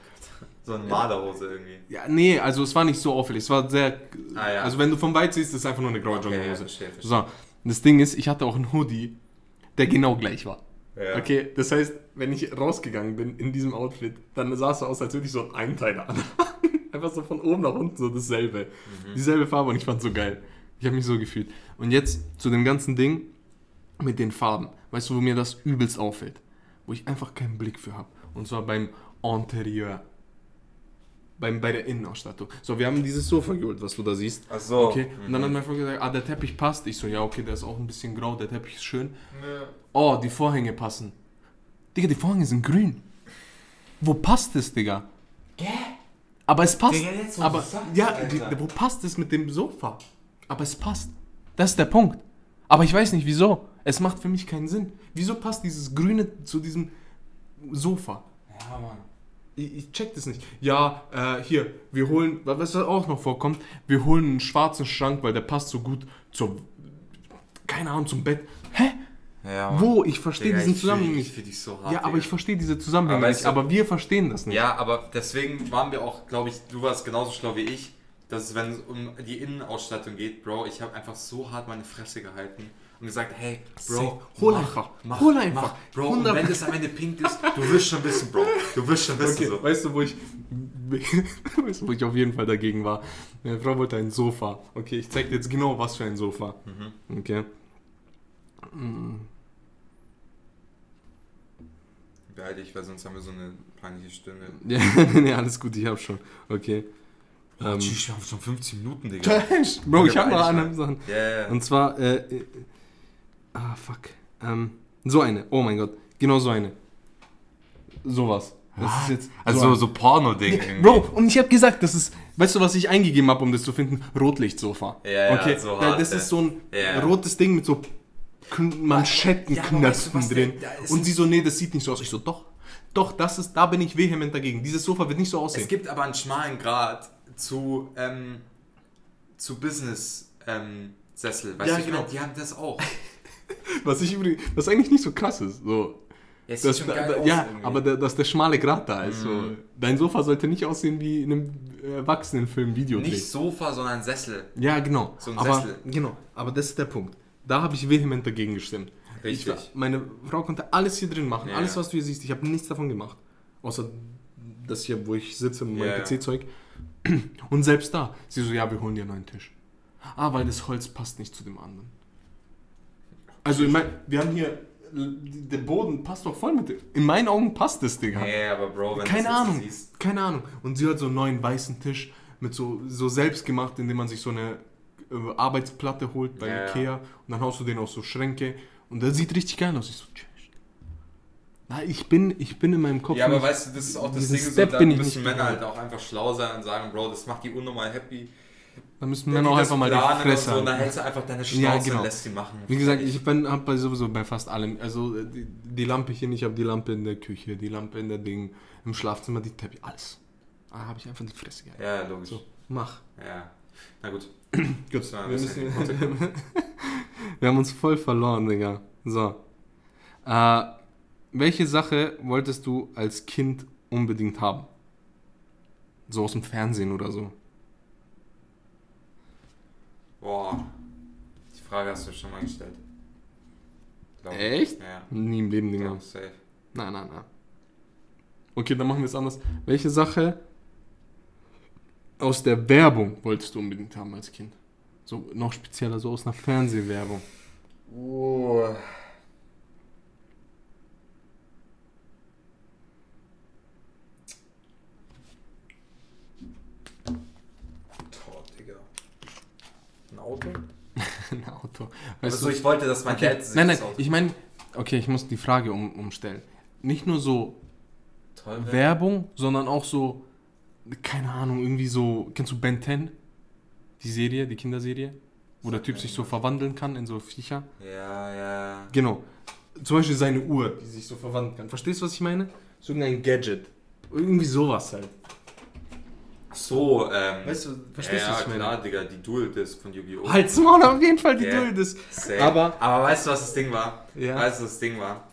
So eine Malerhose irgendwie. Ja, nee, also es war nicht so auffällig. Es war sehr. Ah, ja. Also wenn du von weit siehst, ist es einfach nur eine graue Okay, ja, Jogginghose. verstehe. So, das Ding ist, ich hatte auch einen Hoodie, der genau gleich war. Ja. Okay, das heißt, wenn ich rausgegangen bin in diesem Outfit, dann sah es so aus, als würde ich so einen Einteiler an. Einfach so von oben nach unten so dasselbe. Mhm. Dieselbe Farbe und ich fand so geil. Ich habe mich so gefühlt. Und jetzt zu dem ganzen Ding mit den Farben. Weißt du, wo mir das übelst auffällt? Wo ich einfach keinen Blick für habe. Und zwar beim Interieur. Beim, bei der Innenausstattung. So, wir haben dieses Sofa geholt, was du da siehst. Ach so. Okay, und dann Mhm. hat mein Freund gesagt, ah, der Teppich passt. Ich so, ja, okay, der ist auch ein bisschen grau, der Teppich ist schön. Ja. Oh, die Vorhänge passen. Digga, die Vorhänge sind grün. Wo passt es, Digga? Gell? Aber es passt. Digga, jetzt, wo aber sagst, ja, die, wo passt es mit dem Sofa? Aber es passt. Das ist der Punkt. Aber ich weiß nicht wieso. Es macht für mich keinen Sinn. Wieso passt dieses Grüne zu diesem Sofa? Ja, Mann. Ich, ich check das nicht. Ja, äh, hier, wir holen, wa- was auch noch vorkommt, wir holen einen schwarzen Schrank, weil der passt so gut zur, keine Ahnung, zum Bett. Hä? Ja. Wo? Ich verstehe diesen ich Zusammenhang nicht. Ich dich so hart. Ja, aber ich verstehe diese Zusammenhänge Aber nicht. Aber wir verstehen das nicht. Ja, aber deswegen waren wir auch, glaube ich, du warst genauso schlau wie ich, dass es, wenn es um die Innenausstattung geht, Bro, ich habe einfach so hart meine Fresse gehalten und gesagt, hey, Bro. Hol mach, einfach. mach, Hol einfach. mach, Bro, und 100 wenn es am Ende pink ist, du wirst schon wissen, Bro, du wirst schon wissen Okay, so. weißt du, wo ich, weißt du, wo ich auf jeden Fall dagegen war? Meine Frau wollte ein Sofa. Okay, ich zeig dir jetzt genau, was für ein Sofa. Mhm. Okay. Behalte ich, weil sonst haben wir so eine peinliche Stimme. Ja, nee, alles gut, ich hab schon. Okay. Oh, Ähm. tschüss, wir haben schon 15 Minuten, Digga. Bro, ich hab noch andere. Sachen. Ja. Und zwar, äh, äh, ah, fuck. Ähm, so eine. Oh mein Gott. Genau so eine. Sowas. Das ist jetzt. Also so so, ein- so Porno-Ding irgendwie. Bro, und ich habe gesagt, das ist, weißt du, was ich eingegeben habe, um das zu finden? Rotlichtsofa. Ja, ja, okay, so hart, das ja. ist so ein Ja. rotes Ding mit so Kn- Manschettenknöpfen Ja, aber weißt du, was drin. der- da ist und ein- sie so, nee, das sieht nicht so aus. Ich so, doch, doch, das ist, da bin ich vehement dagegen. Dieses Sofa wird nicht so aussehen. Es gibt aber einen schmalen Grad zu, ähm, zu Business ähm. Weißt Ja, du, ich genau. meine, die haben das auch. was ich übrigens, was eigentlich nicht so krass ist. So. Ja, Das, da, da, ja, aber der, dass der schmale Grat da ist. So. Mhm. Dein Sofa sollte nicht aussehen wie in einem Erwachsenenfilm Video Nicht Sofa, sondern Sessel. Ja, genau. So ein aber, Sessel. Genau, aber das ist der Punkt. Da habe ich vehement dagegen gestimmt. Richtig. Ich, meine Frau konnte alles hier drin machen, Ja. alles, was du hier siehst. Ich habe nichts davon gemacht. Außer das hier, wo ich sitze mit meinem Ja, ja. PC-Zeug. Und selbst da, sie so, ja, wir holen dir einen neuen Tisch. Ah, weil das Holz passt nicht zu dem anderen. Also, ich mein, wir haben hier, der Boden passt doch voll mit dem. In meinen Augen passt das, Digga. Nee, aber Bro, wenn Keine das Ahnung, siehst. keine Ahnung. Und sie hat so einen neuen weißen Tisch mit so, so selbst gemacht, indem man sich so eine äh, Arbeitsplatte holt bei Ja, ja. Ikea und dann haust du den auf so Schränke und der sieht richtig geil aus. Ich so. Na, ich bin, ich bin in meinem Kopf. Ja, aber weißt du, das ist auch das Ding, so, da müssen Männer halt auch einfach schlau sein und sagen, Bro, das macht die unnormal happy. Da müssen Männer auch einfach mal die planen und Fresse so, und dann hältst du einfach deine Schnauze Ja, genau. und lässt sie machen. Wie gesagt, ich bin hab bei sowieso bei fast allem. Also die, die Lampe hier nicht, ich habe die Lampe in der Küche, die Lampe in der Ding, im Schlafzimmer, die Teppich, alles. Da habe ich einfach die Fresse gehalten. Ja, logisch. So, mach. Ja. Na gut. Gut, wir, müssen, wir haben uns voll verloren, Digga. So. Äh, welche Sache wolltest du als Kind unbedingt haben? So aus dem Fernsehen oder so. Boah. Die Frage hast du schon mal gestellt. Glaub. Echt? Ja. Nie im Leben, Digga. Safe. Nein, nein, nein. Okay, dann machen wir es anders. Welche Sache aus der Werbung wolltest du unbedingt haben als Kind? So noch spezieller, so aus einer Fernsehwerbung. Oh. Boah, Digga. Ein Auto? Ein Auto. Also Weißt so, du, ich wollte, dass mein okay. Dad sich Nein, nein, ich meine, okay, ich muss die Frage um, umstellen. Nicht nur so toll. Werbung, sondern auch so, keine Ahnung, irgendwie so, kennst du Ben 10? Die Serie, die Kinderserie? Wo der Typ sich so verwandeln kann in so Viecher. Ja, ja. Genau. Zum Beispiel seine Uhr, die sich so verwandeln kann. Verstehst du, was ich meine? So irgendein Gadget. Irgendwie sowas halt. So, ähm. Weißt du, verstehst du, ja, was ich meine? klar, Digga, die Dual Disc von Yu-Gi-Oh! Halt's Maul, auf jeden Fall die Ja. Dual Disc. Safe. Aber- Aber weißt du, was das Ding war? Ja. Weißt du, was das Ding war?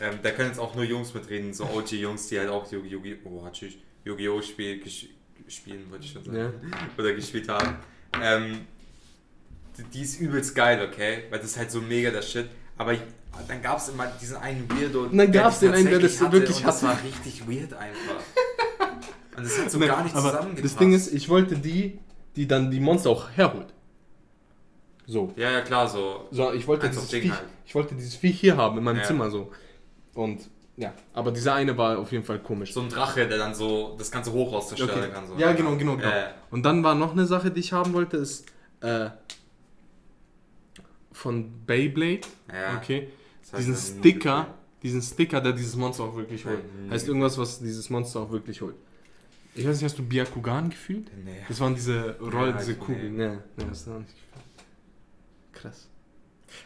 Ähm, da können jetzt auch nur Jungs mitreden, so OG-Jungs, die halt auch Yu- Yu-Gi-Oh! Oh, tschüss. Yu-Gi-Oh! Spiel, gesch spielen, wollte ich schon sagen. Ja. Oder gespielt haben. Ähm, die, die ist übelst geil, okay? Weil das ist halt so mega der Shit. Aber dann gab es immer diesen einen Weirdo. Dann der gab's das den einen, der tatsächlich das wirklich und das hatte. war richtig weird einfach. Und das hat so Nein, gar nicht aber zusammengepasst. Das Ding ist, ich wollte die, die dann die Monster auch herholt. So. Ja, ja, klar, so. So, ich wollte dieses Viech, halt. ich wollte dieses Viech hier haben in meinem Ja. Zimmer so. Und ja, aber dieser eine war auf jeden Fall komisch. So ein Drache, der dann so das ganze Hochhaus zerstören Okay. kann. So. Ja, genau, genau, genau. Ja. Und dann war noch eine Sache, die ich haben wollte, ist äh, von Beyblade. Ja. Okay. Das heißt, diesen Sticker, diesen Sticker, der dieses Monster auch wirklich holt. Ein Heißt irgendwas, was dieses Monster auch wirklich holt. Ich weiß nicht, hast du Byakugan gefühlt? Nee. Das waren diese Roll, Ja, diese Kugeln. Nee, nee, das ist auch nicht gefühlt. Krass.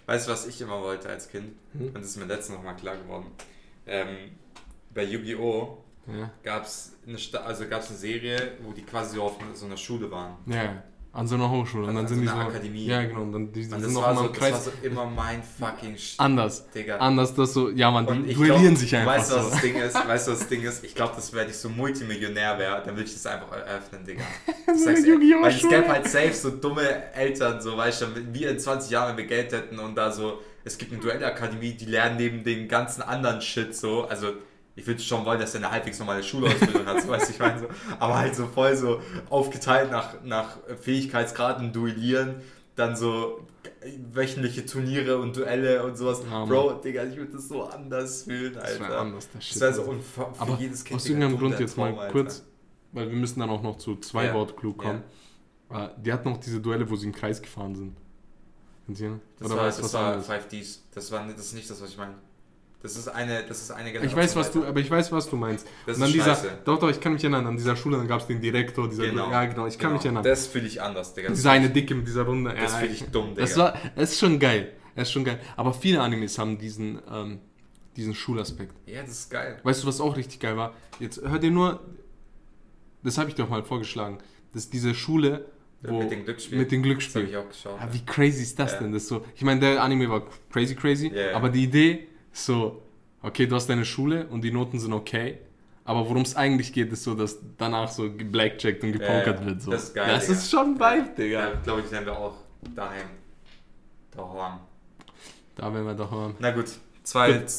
Weißt du, was ich immer wollte als Kind? Hm? Und das ist mir letztens nochmal klar geworden. Ähm, bei Yu-Gi-Oh! Ja. gab es eine, also gab's eine Serie, wo die quasi so auf so einer Schule waren. Ja, an so einer Hochschule. Und Also dann an sind so die einer so. Akademie. Ja, genau. Und dann die, die Und sind das noch immer so, im das war Kreis. so immer mein fucking Sch Anders. Digga. Anders, das so. Ja, man, die duellieren sich einfach weißt du, was das Ding ist? Weißt du, was das Ding ist? Ich glaube, dass wenn ich so Multimillionär wäre, dann würde ich das einfach eröffnen, Digga. Das So sagst Yu-Gi-Oh! weil es gäbe halt safe so dumme Eltern, so weißt du, wir in 20 Jahren, wenn wir Geld hätten und da so, es gibt eine Duellakademie, die lernen neben dem ganzen anderen Shit so, also ich würde schon wollen, dass er eine halbwegs normale Schulausbildung hat, so weißt du, ich meine so, aber halt so voll so aufgeteilt nach, nach Fähigkeitsgraden duellieren, dann so wöchentliche Turniere und Duelle und sowas. Ja. Bro, Digga, ich würde das so anders fühlen, Alter. Das wäre anders, das Das Shit. wäre so und für, Aber jedes Kind aus irgendeinem Grund jetzt mal Traum, Alter. kurz, weil wir müssen dann auch noch zu zwei Ja. Wort klug kommen. Äh, Die hatten noch diese Duelle, wo sie im Kreis gefahren sind. Das Oder war, das was war anderes? 5Ds. Das, war, das ist nicht das, was ich meine. Das ist eine, das ist eine Ich Generation weiß, was du, aber ich weiß, was du meinst. Das und ist dieser, scheiße. doch, doch, ich kann mich erinnern, an dieser Schule, dann gab es den Direktor, dieser, Genau. ja, genau, ich kann Genau. mich erinnern. Das fühle ich anders, Digga. dieser eine Dicke mit dieser Runde. Das ja, finde ich dumm, Digga. Das war, das ist schon geil. Das ist schon geil. Aber viele Animes haben diesen, ähm, diesen Schulaspekt. ja, das ist geil. Weißt du, was auch richtig geil war? Jetzt hört ihr nur, das habe ich doch mal vorgeschlagen, dass diese Schule, wo, mit dem Glücksspiel. mit dem Das habe Glücksspiel. ich auch geschaut. Ja, wie crazy ist das Ja. denn? Das so, ich meine, der Anime war crazy, crazy, Ja, ja. aber die Idee so, okay, du hast deine Schule und die Noten sind okay, aber worum es eigentlich geht, ist so, dass danach so geblackjackt und gepokert Ja, wird. So. das ist geil, Das Digga. ist schon Vibe, Digga. ja, glaube ich, werden wir auch daheim. Daheim. Da werden wir doch hören. Na gut, zwei, Gut.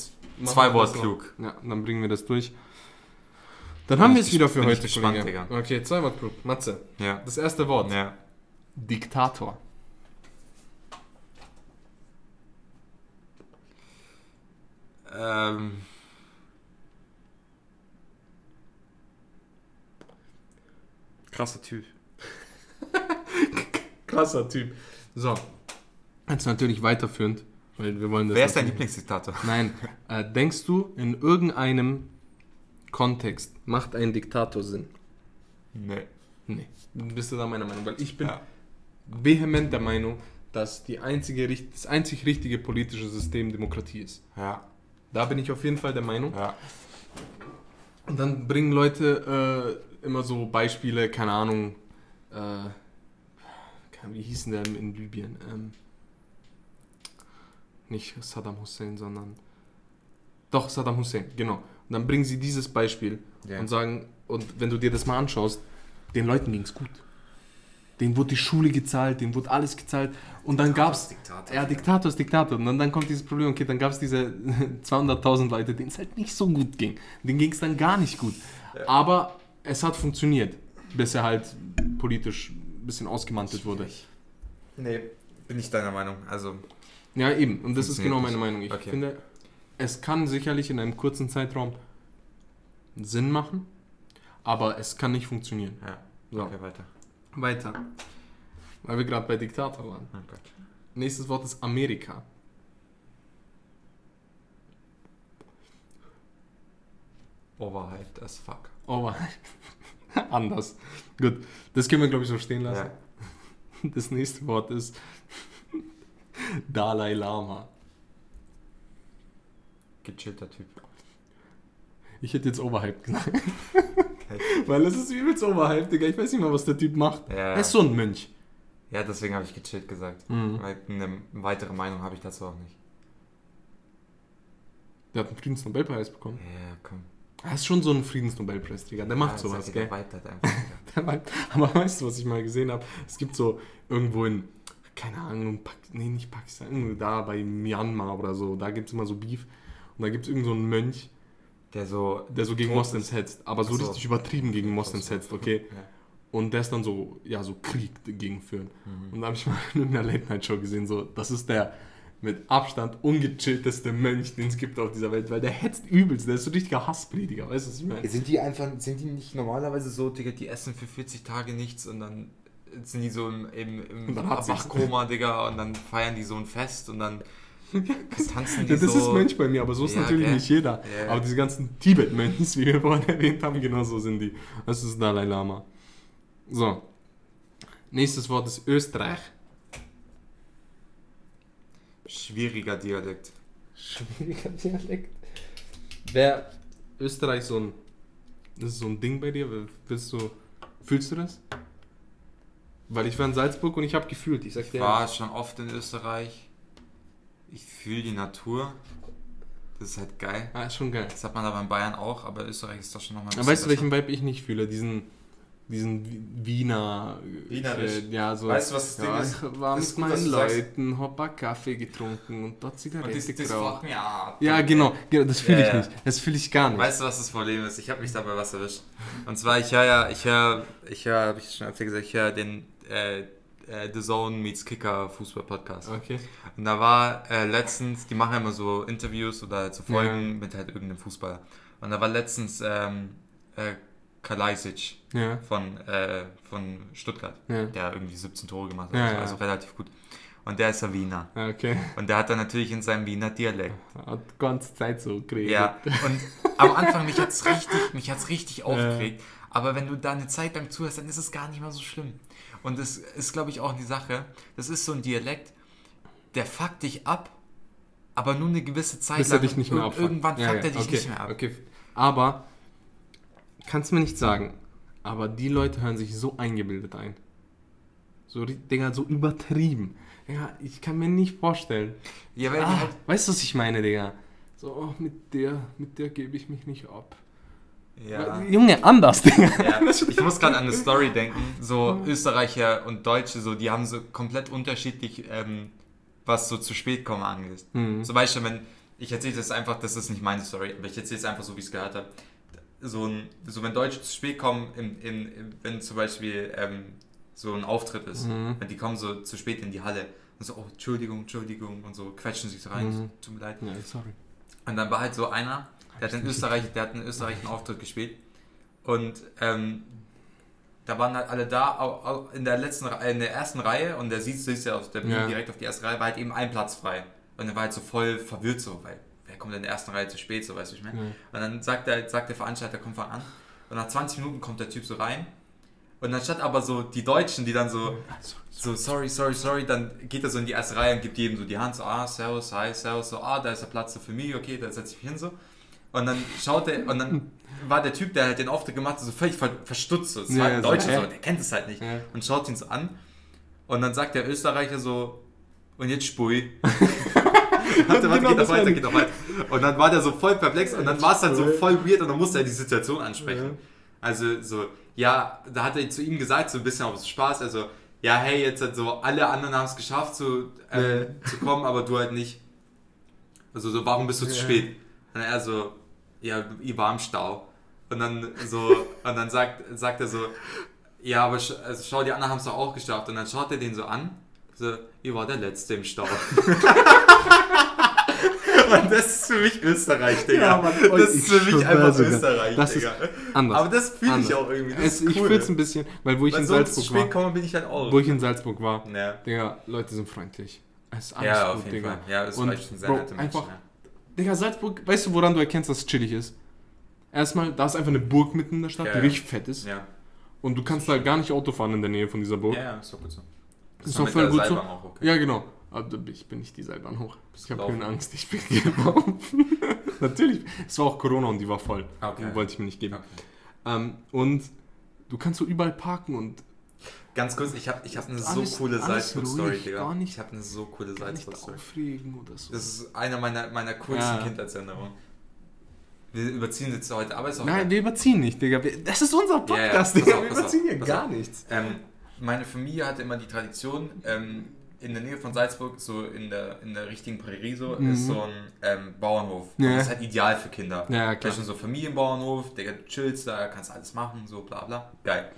zwei Wort klug. Ja, dann bringen wir das durch. Dann haben wir es wieder für heute, gespannt, Kollege. Digga. Okay, zwei Wort klug. Matze, Ja. das erste Wort. Ja. Diktator. Ähm, krasser Typ. Krasser Typ. So. Jetzt natürlich weiterführend, weil wir wollen das. Wer ist dein Lieblingsdiktator? Nein. Äh, denkst du, in irgendeinem Kontext macht ein Diktator Sinn? Nee. Nee. Bist du da meiner Meinung? Weil ich bin Ja. vehement der Meinung, dass die einzige, das einzig richtige politische System Demokratie ist. Ja. Da bin ich auf jeden Fall der Meinung. Ja. Und dann bringen Leute äh, immer so Beispiele, keine Ahnung, äh, wie hieß denn der in, Libyen? Ähm, nicht Saddam Hussein, sondern doch Saddam Hussein, genau. Und dann bringen sie dieses Beispiel Ja. und sagen, und wenn du dir das mal anschaust, den Leuten ging es gut. Denen wurde die Schule gezahlt, denen wurde alles gezahlt. Und dann gab es Diktator. ja, Diktator ist Diktator. Und dann, dann kommt dieses Problem, okay, dann gab es diese 200.000 Leute, denen es halt nicht so gut ging. Denen ging es dann gar nicht gut. Aber es hat funktioniert, bis er halt politisch ein bisschen ausgemantelt wurde. Nee, bin ich deiner Meinung. Also, Ja, eben. Und das ist genau meine. Meinung. Ich Okay. finde, es kann sicherlich in einem kurzen Zeitraum Sinn machen, aber es kann nicht funktionieren. ja. So, Okay, weiter. Weiter. Weil wir gerade bei Diktator waren. Oh Gott. Nächstes Wort ist Amerika. Overhyped as fuck. Oh, anders. Gut, das können wir, glaube ich, so stehen lassen. Ja. Das nächste Wort ist Dalai Lama. Gechillter Typ. Ich hätte jetzt Overhyped gesagt. Weil es ist übelst Overhyped, Digga. Ich weiß nicht mal, was der Typ macht. Ja. Er ist so ein Mönch. Ja, deswegen habe ich gechillt gesagt. Mhm. Weil eine weitere Meinung habe ich dazu auch nicht. Der hat einen Friedensnobelpreis bekommen. Ja, komm. Er ist schon so ein Friedensnobelpreis, Digga. Der macht ja, sowas, sag gell? Der vibet halt einfach. Der macht- Aber weißt du, was ich mal gesehen habe? Es gibt so irgendwo in, keine Ahnung, Pak nee, nicht Pakistan, da bei Myanmar oder so, da gibt es immer so Beef. Und da gibt es irgend so einen Mönch, Der so. der so gegen Moslems hetzt, aber so so. richtig übertrieben gegen Moslems hetzt, okay? Ja. Und der ist dann so, ja, so Krieg dagegen führen. Mhm. Und da habe ich mal in irgendeiner Late-Night-Show gesehen, so, das ist der mit Abstand ungechillteste Mönch, den es gibt auf dieser Welt, weil der hetzt übelst, der ist so ein richtiger Hassprediger, weißt du, was ich meine? Sind die einfach, sind die nicht normalerweise so, Digga, die essen für 40 Tage nichts und dann sind die so im, im, im. Wachkoma, Digga, und dann feiern die so ein Fest und dann tanzen die Ja, das so. ist Mönch bei mir, aber so ist Ja, natürlich gell? nicht jeder. Ja. Aber diese ganzen Tibet-Mönchs, wie wir vorhin erwähnt haben, genau so sind die. Das ist Dalai Lama. So. Nächstes Wort ist Österreich. Schwieriger Dialekt. Schwieriger Dialekt. Wäre Österreich so ein Das ist so ein Ding bei dir? Bist du, fühlst du das? Weil ich war in Salzburg und ich habe gefühlt. Ich sag Ich dir. war schon oft in Österreich. Ich fühle die Natur. Das ist halt geil. Ah, ist schon geil. Das hat man aber in Bayern auch, aber Österreich ist doch schon nochmal ein Aber weißt du, welchen Vibe ich nicht fühle? Diesen, diesen Wi- Wiener. Wienerisch. äh, Ja, so. Weißt du, was das ja, Ding ist? Ich war Das mit meinen. Leuten, hab ein Kaffee getrunken und dort Zigarette Und das, das geraucht. fuck me up. Ja, genau, genau, das fühle Ja, ich ja. nicht. Das fühle ich gar nicht. Weißt du, was das Problem ist? Ich habe mich dabei was erwischt. Und zwar, ich höre ja, ich höre, ich höre, habe ich schon öfter gesagt, ich höre den äh, äh, The Zone Meets Kicker Fußball Podcast. Okay. Und da war äh, letztens, die machen immer so Interviews oder halt so Folgen mit halt irgendeinem Fußballer. Und da war letztens ähm, äh, Kalajdzic Ja. von, äh, von Stuttgart, Ja. der irgendwie 17 Tore gemacht hat, Ja, also, ja. also relativ gut. Und der ist ja Wiener. Ah, Okay. Und der hat dann natürlich in seinem Wiener Dialekt. Hat die ganze Zeit so geredet. Ja, und am Anfang mich hat's richtig, mich hat's richtig aufgeregt. Aber wenn du da eine Zeit lang zuhörst, dann ist es gar nicht mehr so schlimm. Und das ist, glaube ich, auch die Sache. Das ist so ein Dialekt, der fuckt dich ab, aber nur eine gewisse Zeit Bis er lang. dich nicht mehr abfuckt. Irgendwann Ja, fuckt ja, er dich okay, nicht mehr ab. Okay. Aber, kannst du mir nicht sagen, aber die Leute hören sich so eingebildet ein. So, Digga, so übertrieben. Ja, ich kann mir nicht vorstellen. Ja, Ah, halt, weißt du, was ich meine, Digga? So, oh, mit der, mit der gebe ich mich nicht ab. Ja. Junge, anders, Digga. Ja, ich muss gerade an eine Story denken. So Österreicher und Deutsche, so die haben so komplett unterschiedlich, ähm, was so zu spät kommen angeht. Mhm. Zum Beispiel, wenn ich erzähle das einfach, das ist nicht meine Story, aber ich erzähle es einfach so, wie ich es gehört habe. So, ein, so wenn Deutsche zu spät kommen, im, im, wenn zum Beispiel ähm, so ein Auftritt ist, Mhm. wenn die kommen so zu spät in die Halle und so, oh, Entschuldigung, Entschuldigung und so quetschen sich so rein, Mhm. tut mir leid. Ja, sorry. Und dann war halt so einer, der hat in Österreich, der hat in Österreich einen Auftritt gespielt. Und ähm, da waren halt alle da, au- au- in der letzten in der ersten Reihe und der sieht, siehst ja auf der Bühne Ja. direkt auf die erste Reihe, war halt eben ein Platz frei. Und er war halt so voll verwirrt so, weil wer kommt in der ersten Reihe zu spät, so weißt du, wie ich meine. Ja. Und dann sagt der, sagt der Veranstalter, komm fang an. Und nach 20 Minuten kommt der Typ so rein. Und anstatt aber so die Deutschen, die dann so, so sorry, sorry, sorry, dann geht er so in die erste Reihe und gibt jedem so die Hand, so, ah, servus, hi, servus, so, ah, da ist der Platz so für mich, okay, da setze ich mich hin so. Und dann schaut er, und dann war der Typ, der halt den Auftritt gemacht hat, so völlig ver verstutzt. Ja, war ja, ein Deutscher so, der kennt es halt nicht. Ja. Und schaut ihn so an. Und dann sagt der Österreicher so, und jetzt spui. warte, warte, Genau, geht doch weiter, meine geht doch weiter. Und dann war der so voll perplex und dann war es dann so voll weird und dann musste er die Situation ansprechen. Also so, ja, da hat er zu ihm gesagt, so ein bisschen aus Spaß, also, ja, hey, jetzt hat so, alle anderen haben es geschafft zu, äh, zu kommen, aber du halt nicht. Also so, warum bist du zu spät? Und er so, ja, ich war im Stau. Und dann so, und dann sagt, sagt er so, ja, aber sch also schau, die anderen haben es doch auch geschafft. Und dann schaut er den so an, so, ich war der Letzte im Stau. Und das ist für mich Österreich, Digga. Ja, Mann, das ist für mich einfach sogar. Österreich, Das ist Digga. Anders. Aber das fühle ich auch irgendwie. Das Es, ist ich cool. fühle es ein bisschen, weil wo ich Weil in Salzburg spät war, kommen bin ich halt auch. wo ich in Salzburg war, ja. Digga, Leute sind freundlich. Es ist alles ja, gut, auf jeden Digga. Fall. Ja, Österreich sind sehr Bro, nette Menschen. einfach, ja. Digga, Salzburg, weißt du, woran du erkennst, dass es chillig ist? Erstmal, da ist einfach eine Burg mitten in der Stadt, Ja, die ja. richtig fett ist. Ja. Und du kannst da gar nicht Auto fahren in der Nähe von dieser Burg. ja, ja, ist doch gut so. ist war doch voll gut so. Seilbahn auch okay. Ja, genau. Aber ich bin nicht die Seilbahn hoch. Ich habe keine Angst, ich bin gelaufen. Natürlich. Es war auch Corona und die war voll. Okay. Wollte ich mir nicht geben. Okay. Ähm, und du kannst so überall parken und Ganz kurz, ich habe ich hab eine so Alles- coole Salzburg-Story, Digga. ich habe eine so coole Salzburg-Story. so. Das ist einer meiner, meiner coolsten Ja. Kindheitserinnerungen. Wir überziehen jetzt heute, aber ist auch Nein, wir überziehen nicht, Digga. Das ist unser Podcast, Ja, ja, Digga. auf, wir pass auf, überziehen hier gar auf. nichts. Ähm, meine Familie hatte immer die Tradition, ähm, in der Nähe von Salzburg, so in der, in der richtigen Prärie, so, Mhm. ist so ein ähm, Bauernhof. Ja. Das ist halt ideal für Kinder. Ja, Da klar. ist schon so Familienbauernhof, der chillst da, kannst alles machen, so bla bla. Geil.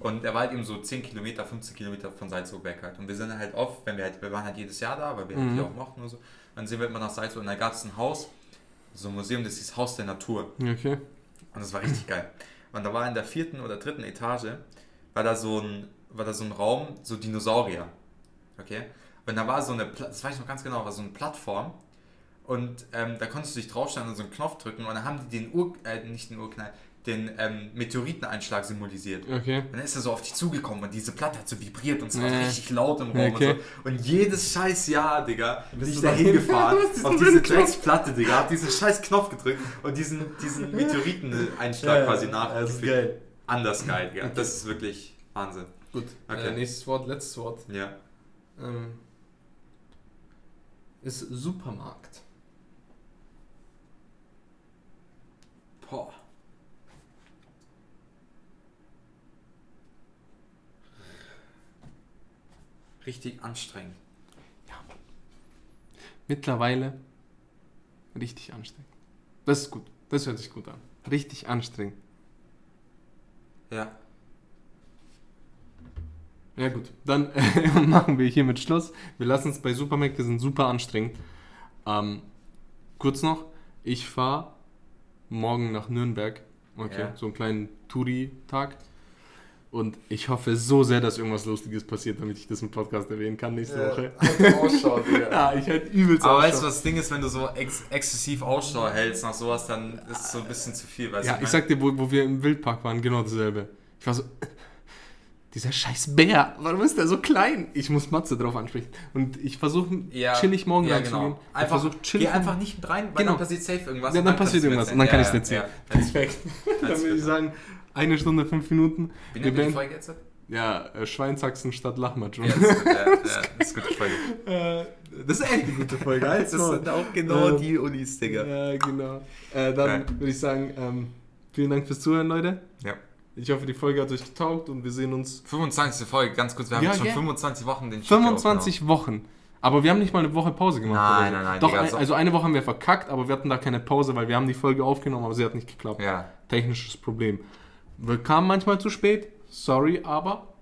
Und er war halt eben so 10 Kilometer, 15 Kilometer von Salzburg weg halt. Und wir sind halt oft, wenn wir halt, wir waren halt jedes Jahr da, weil wir halt Mhm. hier auch mochten und so, dann sind wir immer nach Salzburg und da gab es ein Haus, so ein Museum, das hieß Haus der Natur. Okay. Und das war richtig geil. Und da war in der vierten oder dritten Etage, war da so ein, war da so ein Raum, so Dinosaurier. Okay? Und da war so eine, das weiß ich noch ganz genau, war so eine Plattform. Und ähm, da konntest du dich draufstellen und so einen Knopf drücken und dann haben die den Ur, äh, nicht den Urknall, den ähm, Meteoriteneinschlag symbolisiert. Okay. Und dann ist er so auf dich zugekommen und diese Platte hat so vibriert und es war Nee. richtig laut im Raum Okay. und so. Und jedes scheiß Jahr, Digga, bin ich da hingefahren, auf diese. Drecksplatte, Digga, hab diesen scheiß Knopf gedrückt und diesen, diesen Meteoriteneinschlag quasi nach. Das ist geil. Anders geil, ja. Das ist wirklich Wahnsinn. Gut. Okay. Äh, nächstes Wort, letztes Wort. Ja. Ähm, ist Supermarkt. Boah. Richtig anstrengend. Mittlerweile richtig anstrengend. Das ist gut. Das hört sich gut an. Richtig anstrengend. Ja. Ja gut, dann äh, machen wir hiermit Schluss. Wir lassen es bei Supermärkte, sind super anstrengend. Ähm, kurz noch, ich fahre morgen nach Nürnberg. Okay, Ja. so einen kleinen Touri-Tag. Und ich hoffe so sehr, dass irgendwas Lustiges passiert, damit ich das im Podcast erwähnen kann nächste Woche. Ausschau, Digga. Ja, ich halt übelst Aber Ausschau. weißt du, was das Ding ist, wenn du so ex exzessiv Ausschau hältst nach sowas, dann ist es so ein bisschen zu viel. Weißt Ja, du, ich sag dir, wo, wo wir im Wildpark waren, genau dasselbe. Ich war so, dieser scheiß Bär, warum ist der so klein? Ich muss Matze drauf ansprechen. Und ich versuche ja, chillig morgen ja, zu genau. Einfach, versuch chillig geh einfach nicht mit rein, weil Genau. dann passiert safe irgendwas. Ja, dann kannst passiert irgendwas und dann kann ich es nicht sehen. ja. Perfekt. Dann würde ich sagen, eine Stunde, fünf Minuten. Wie nennt man die Folge jetzt? Ja, äh, Schweinsachsen statt Lachmatsch. Ja, das ist, ja, ja, das ist eine gute Folge. Äh, das ist echt eine gute Folge. Das sind auch genau Ähm, die Unis, Digga. Ja, genau. Äh, dann würde ich sagen, ähm, vielen Dank fürs Zuhören, Leute. Ja. Ich hoffe, die Folge hat euch getaugt und wir sehen uns 25. Folge, ganz kurz. Wir haben Ja, jetzt schon gell? 25 Wochen den Shit 25 Wochen. Aber wir haben nicht mal eine Woche Pause gemacht. Nein, oder so. nein, nein, Doch, Digga, also eine Woche haben wir verkackt, aber wir hatten da keine Pause, weil wir haben die Folge aufgenommen, aber sie hat nicht geklappt. Ja. Technisches Problem. Wir kamen manchmal zu spät, sorry, aber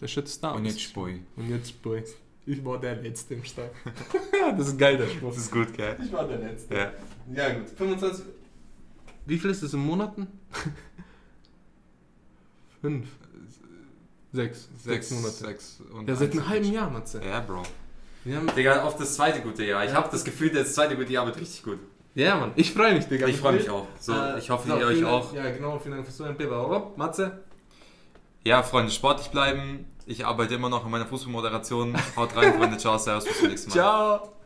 der Shit ist da. Und jetzt Spui. Und jetzt, boy. Ich war der Letzte im Stall. das ist geil, der Spruch. Das ist gut, gell? Ich war der Letzte. Ja. Ja, gut. 25. Wie viel ist das in Monaten? Fünf. Sechs. Sechs, Monate. Sechs und Ja, seit einem halben Jahr, Matze. Ja, Bro. Wir haben, Digga, auf das zweite gute Jahr. Ich habe das Gefühl, das zweite gute Jahr wird richtig gut. ja, Mann. Ich freue mich, Digga. Ich freue mich auch. So, Äh, ich hoffe, so, ihr euch Dank- auch. Ja, genau. Vielen Dank fürs Zuhören. Matze? Ja, Freunde, sportlich bleiben. Ich arbeite immer noch an meiner Fußballmoderation. Haut rein, Freunde. Ciao, servus, bis zum nächsten Mal. Ciao.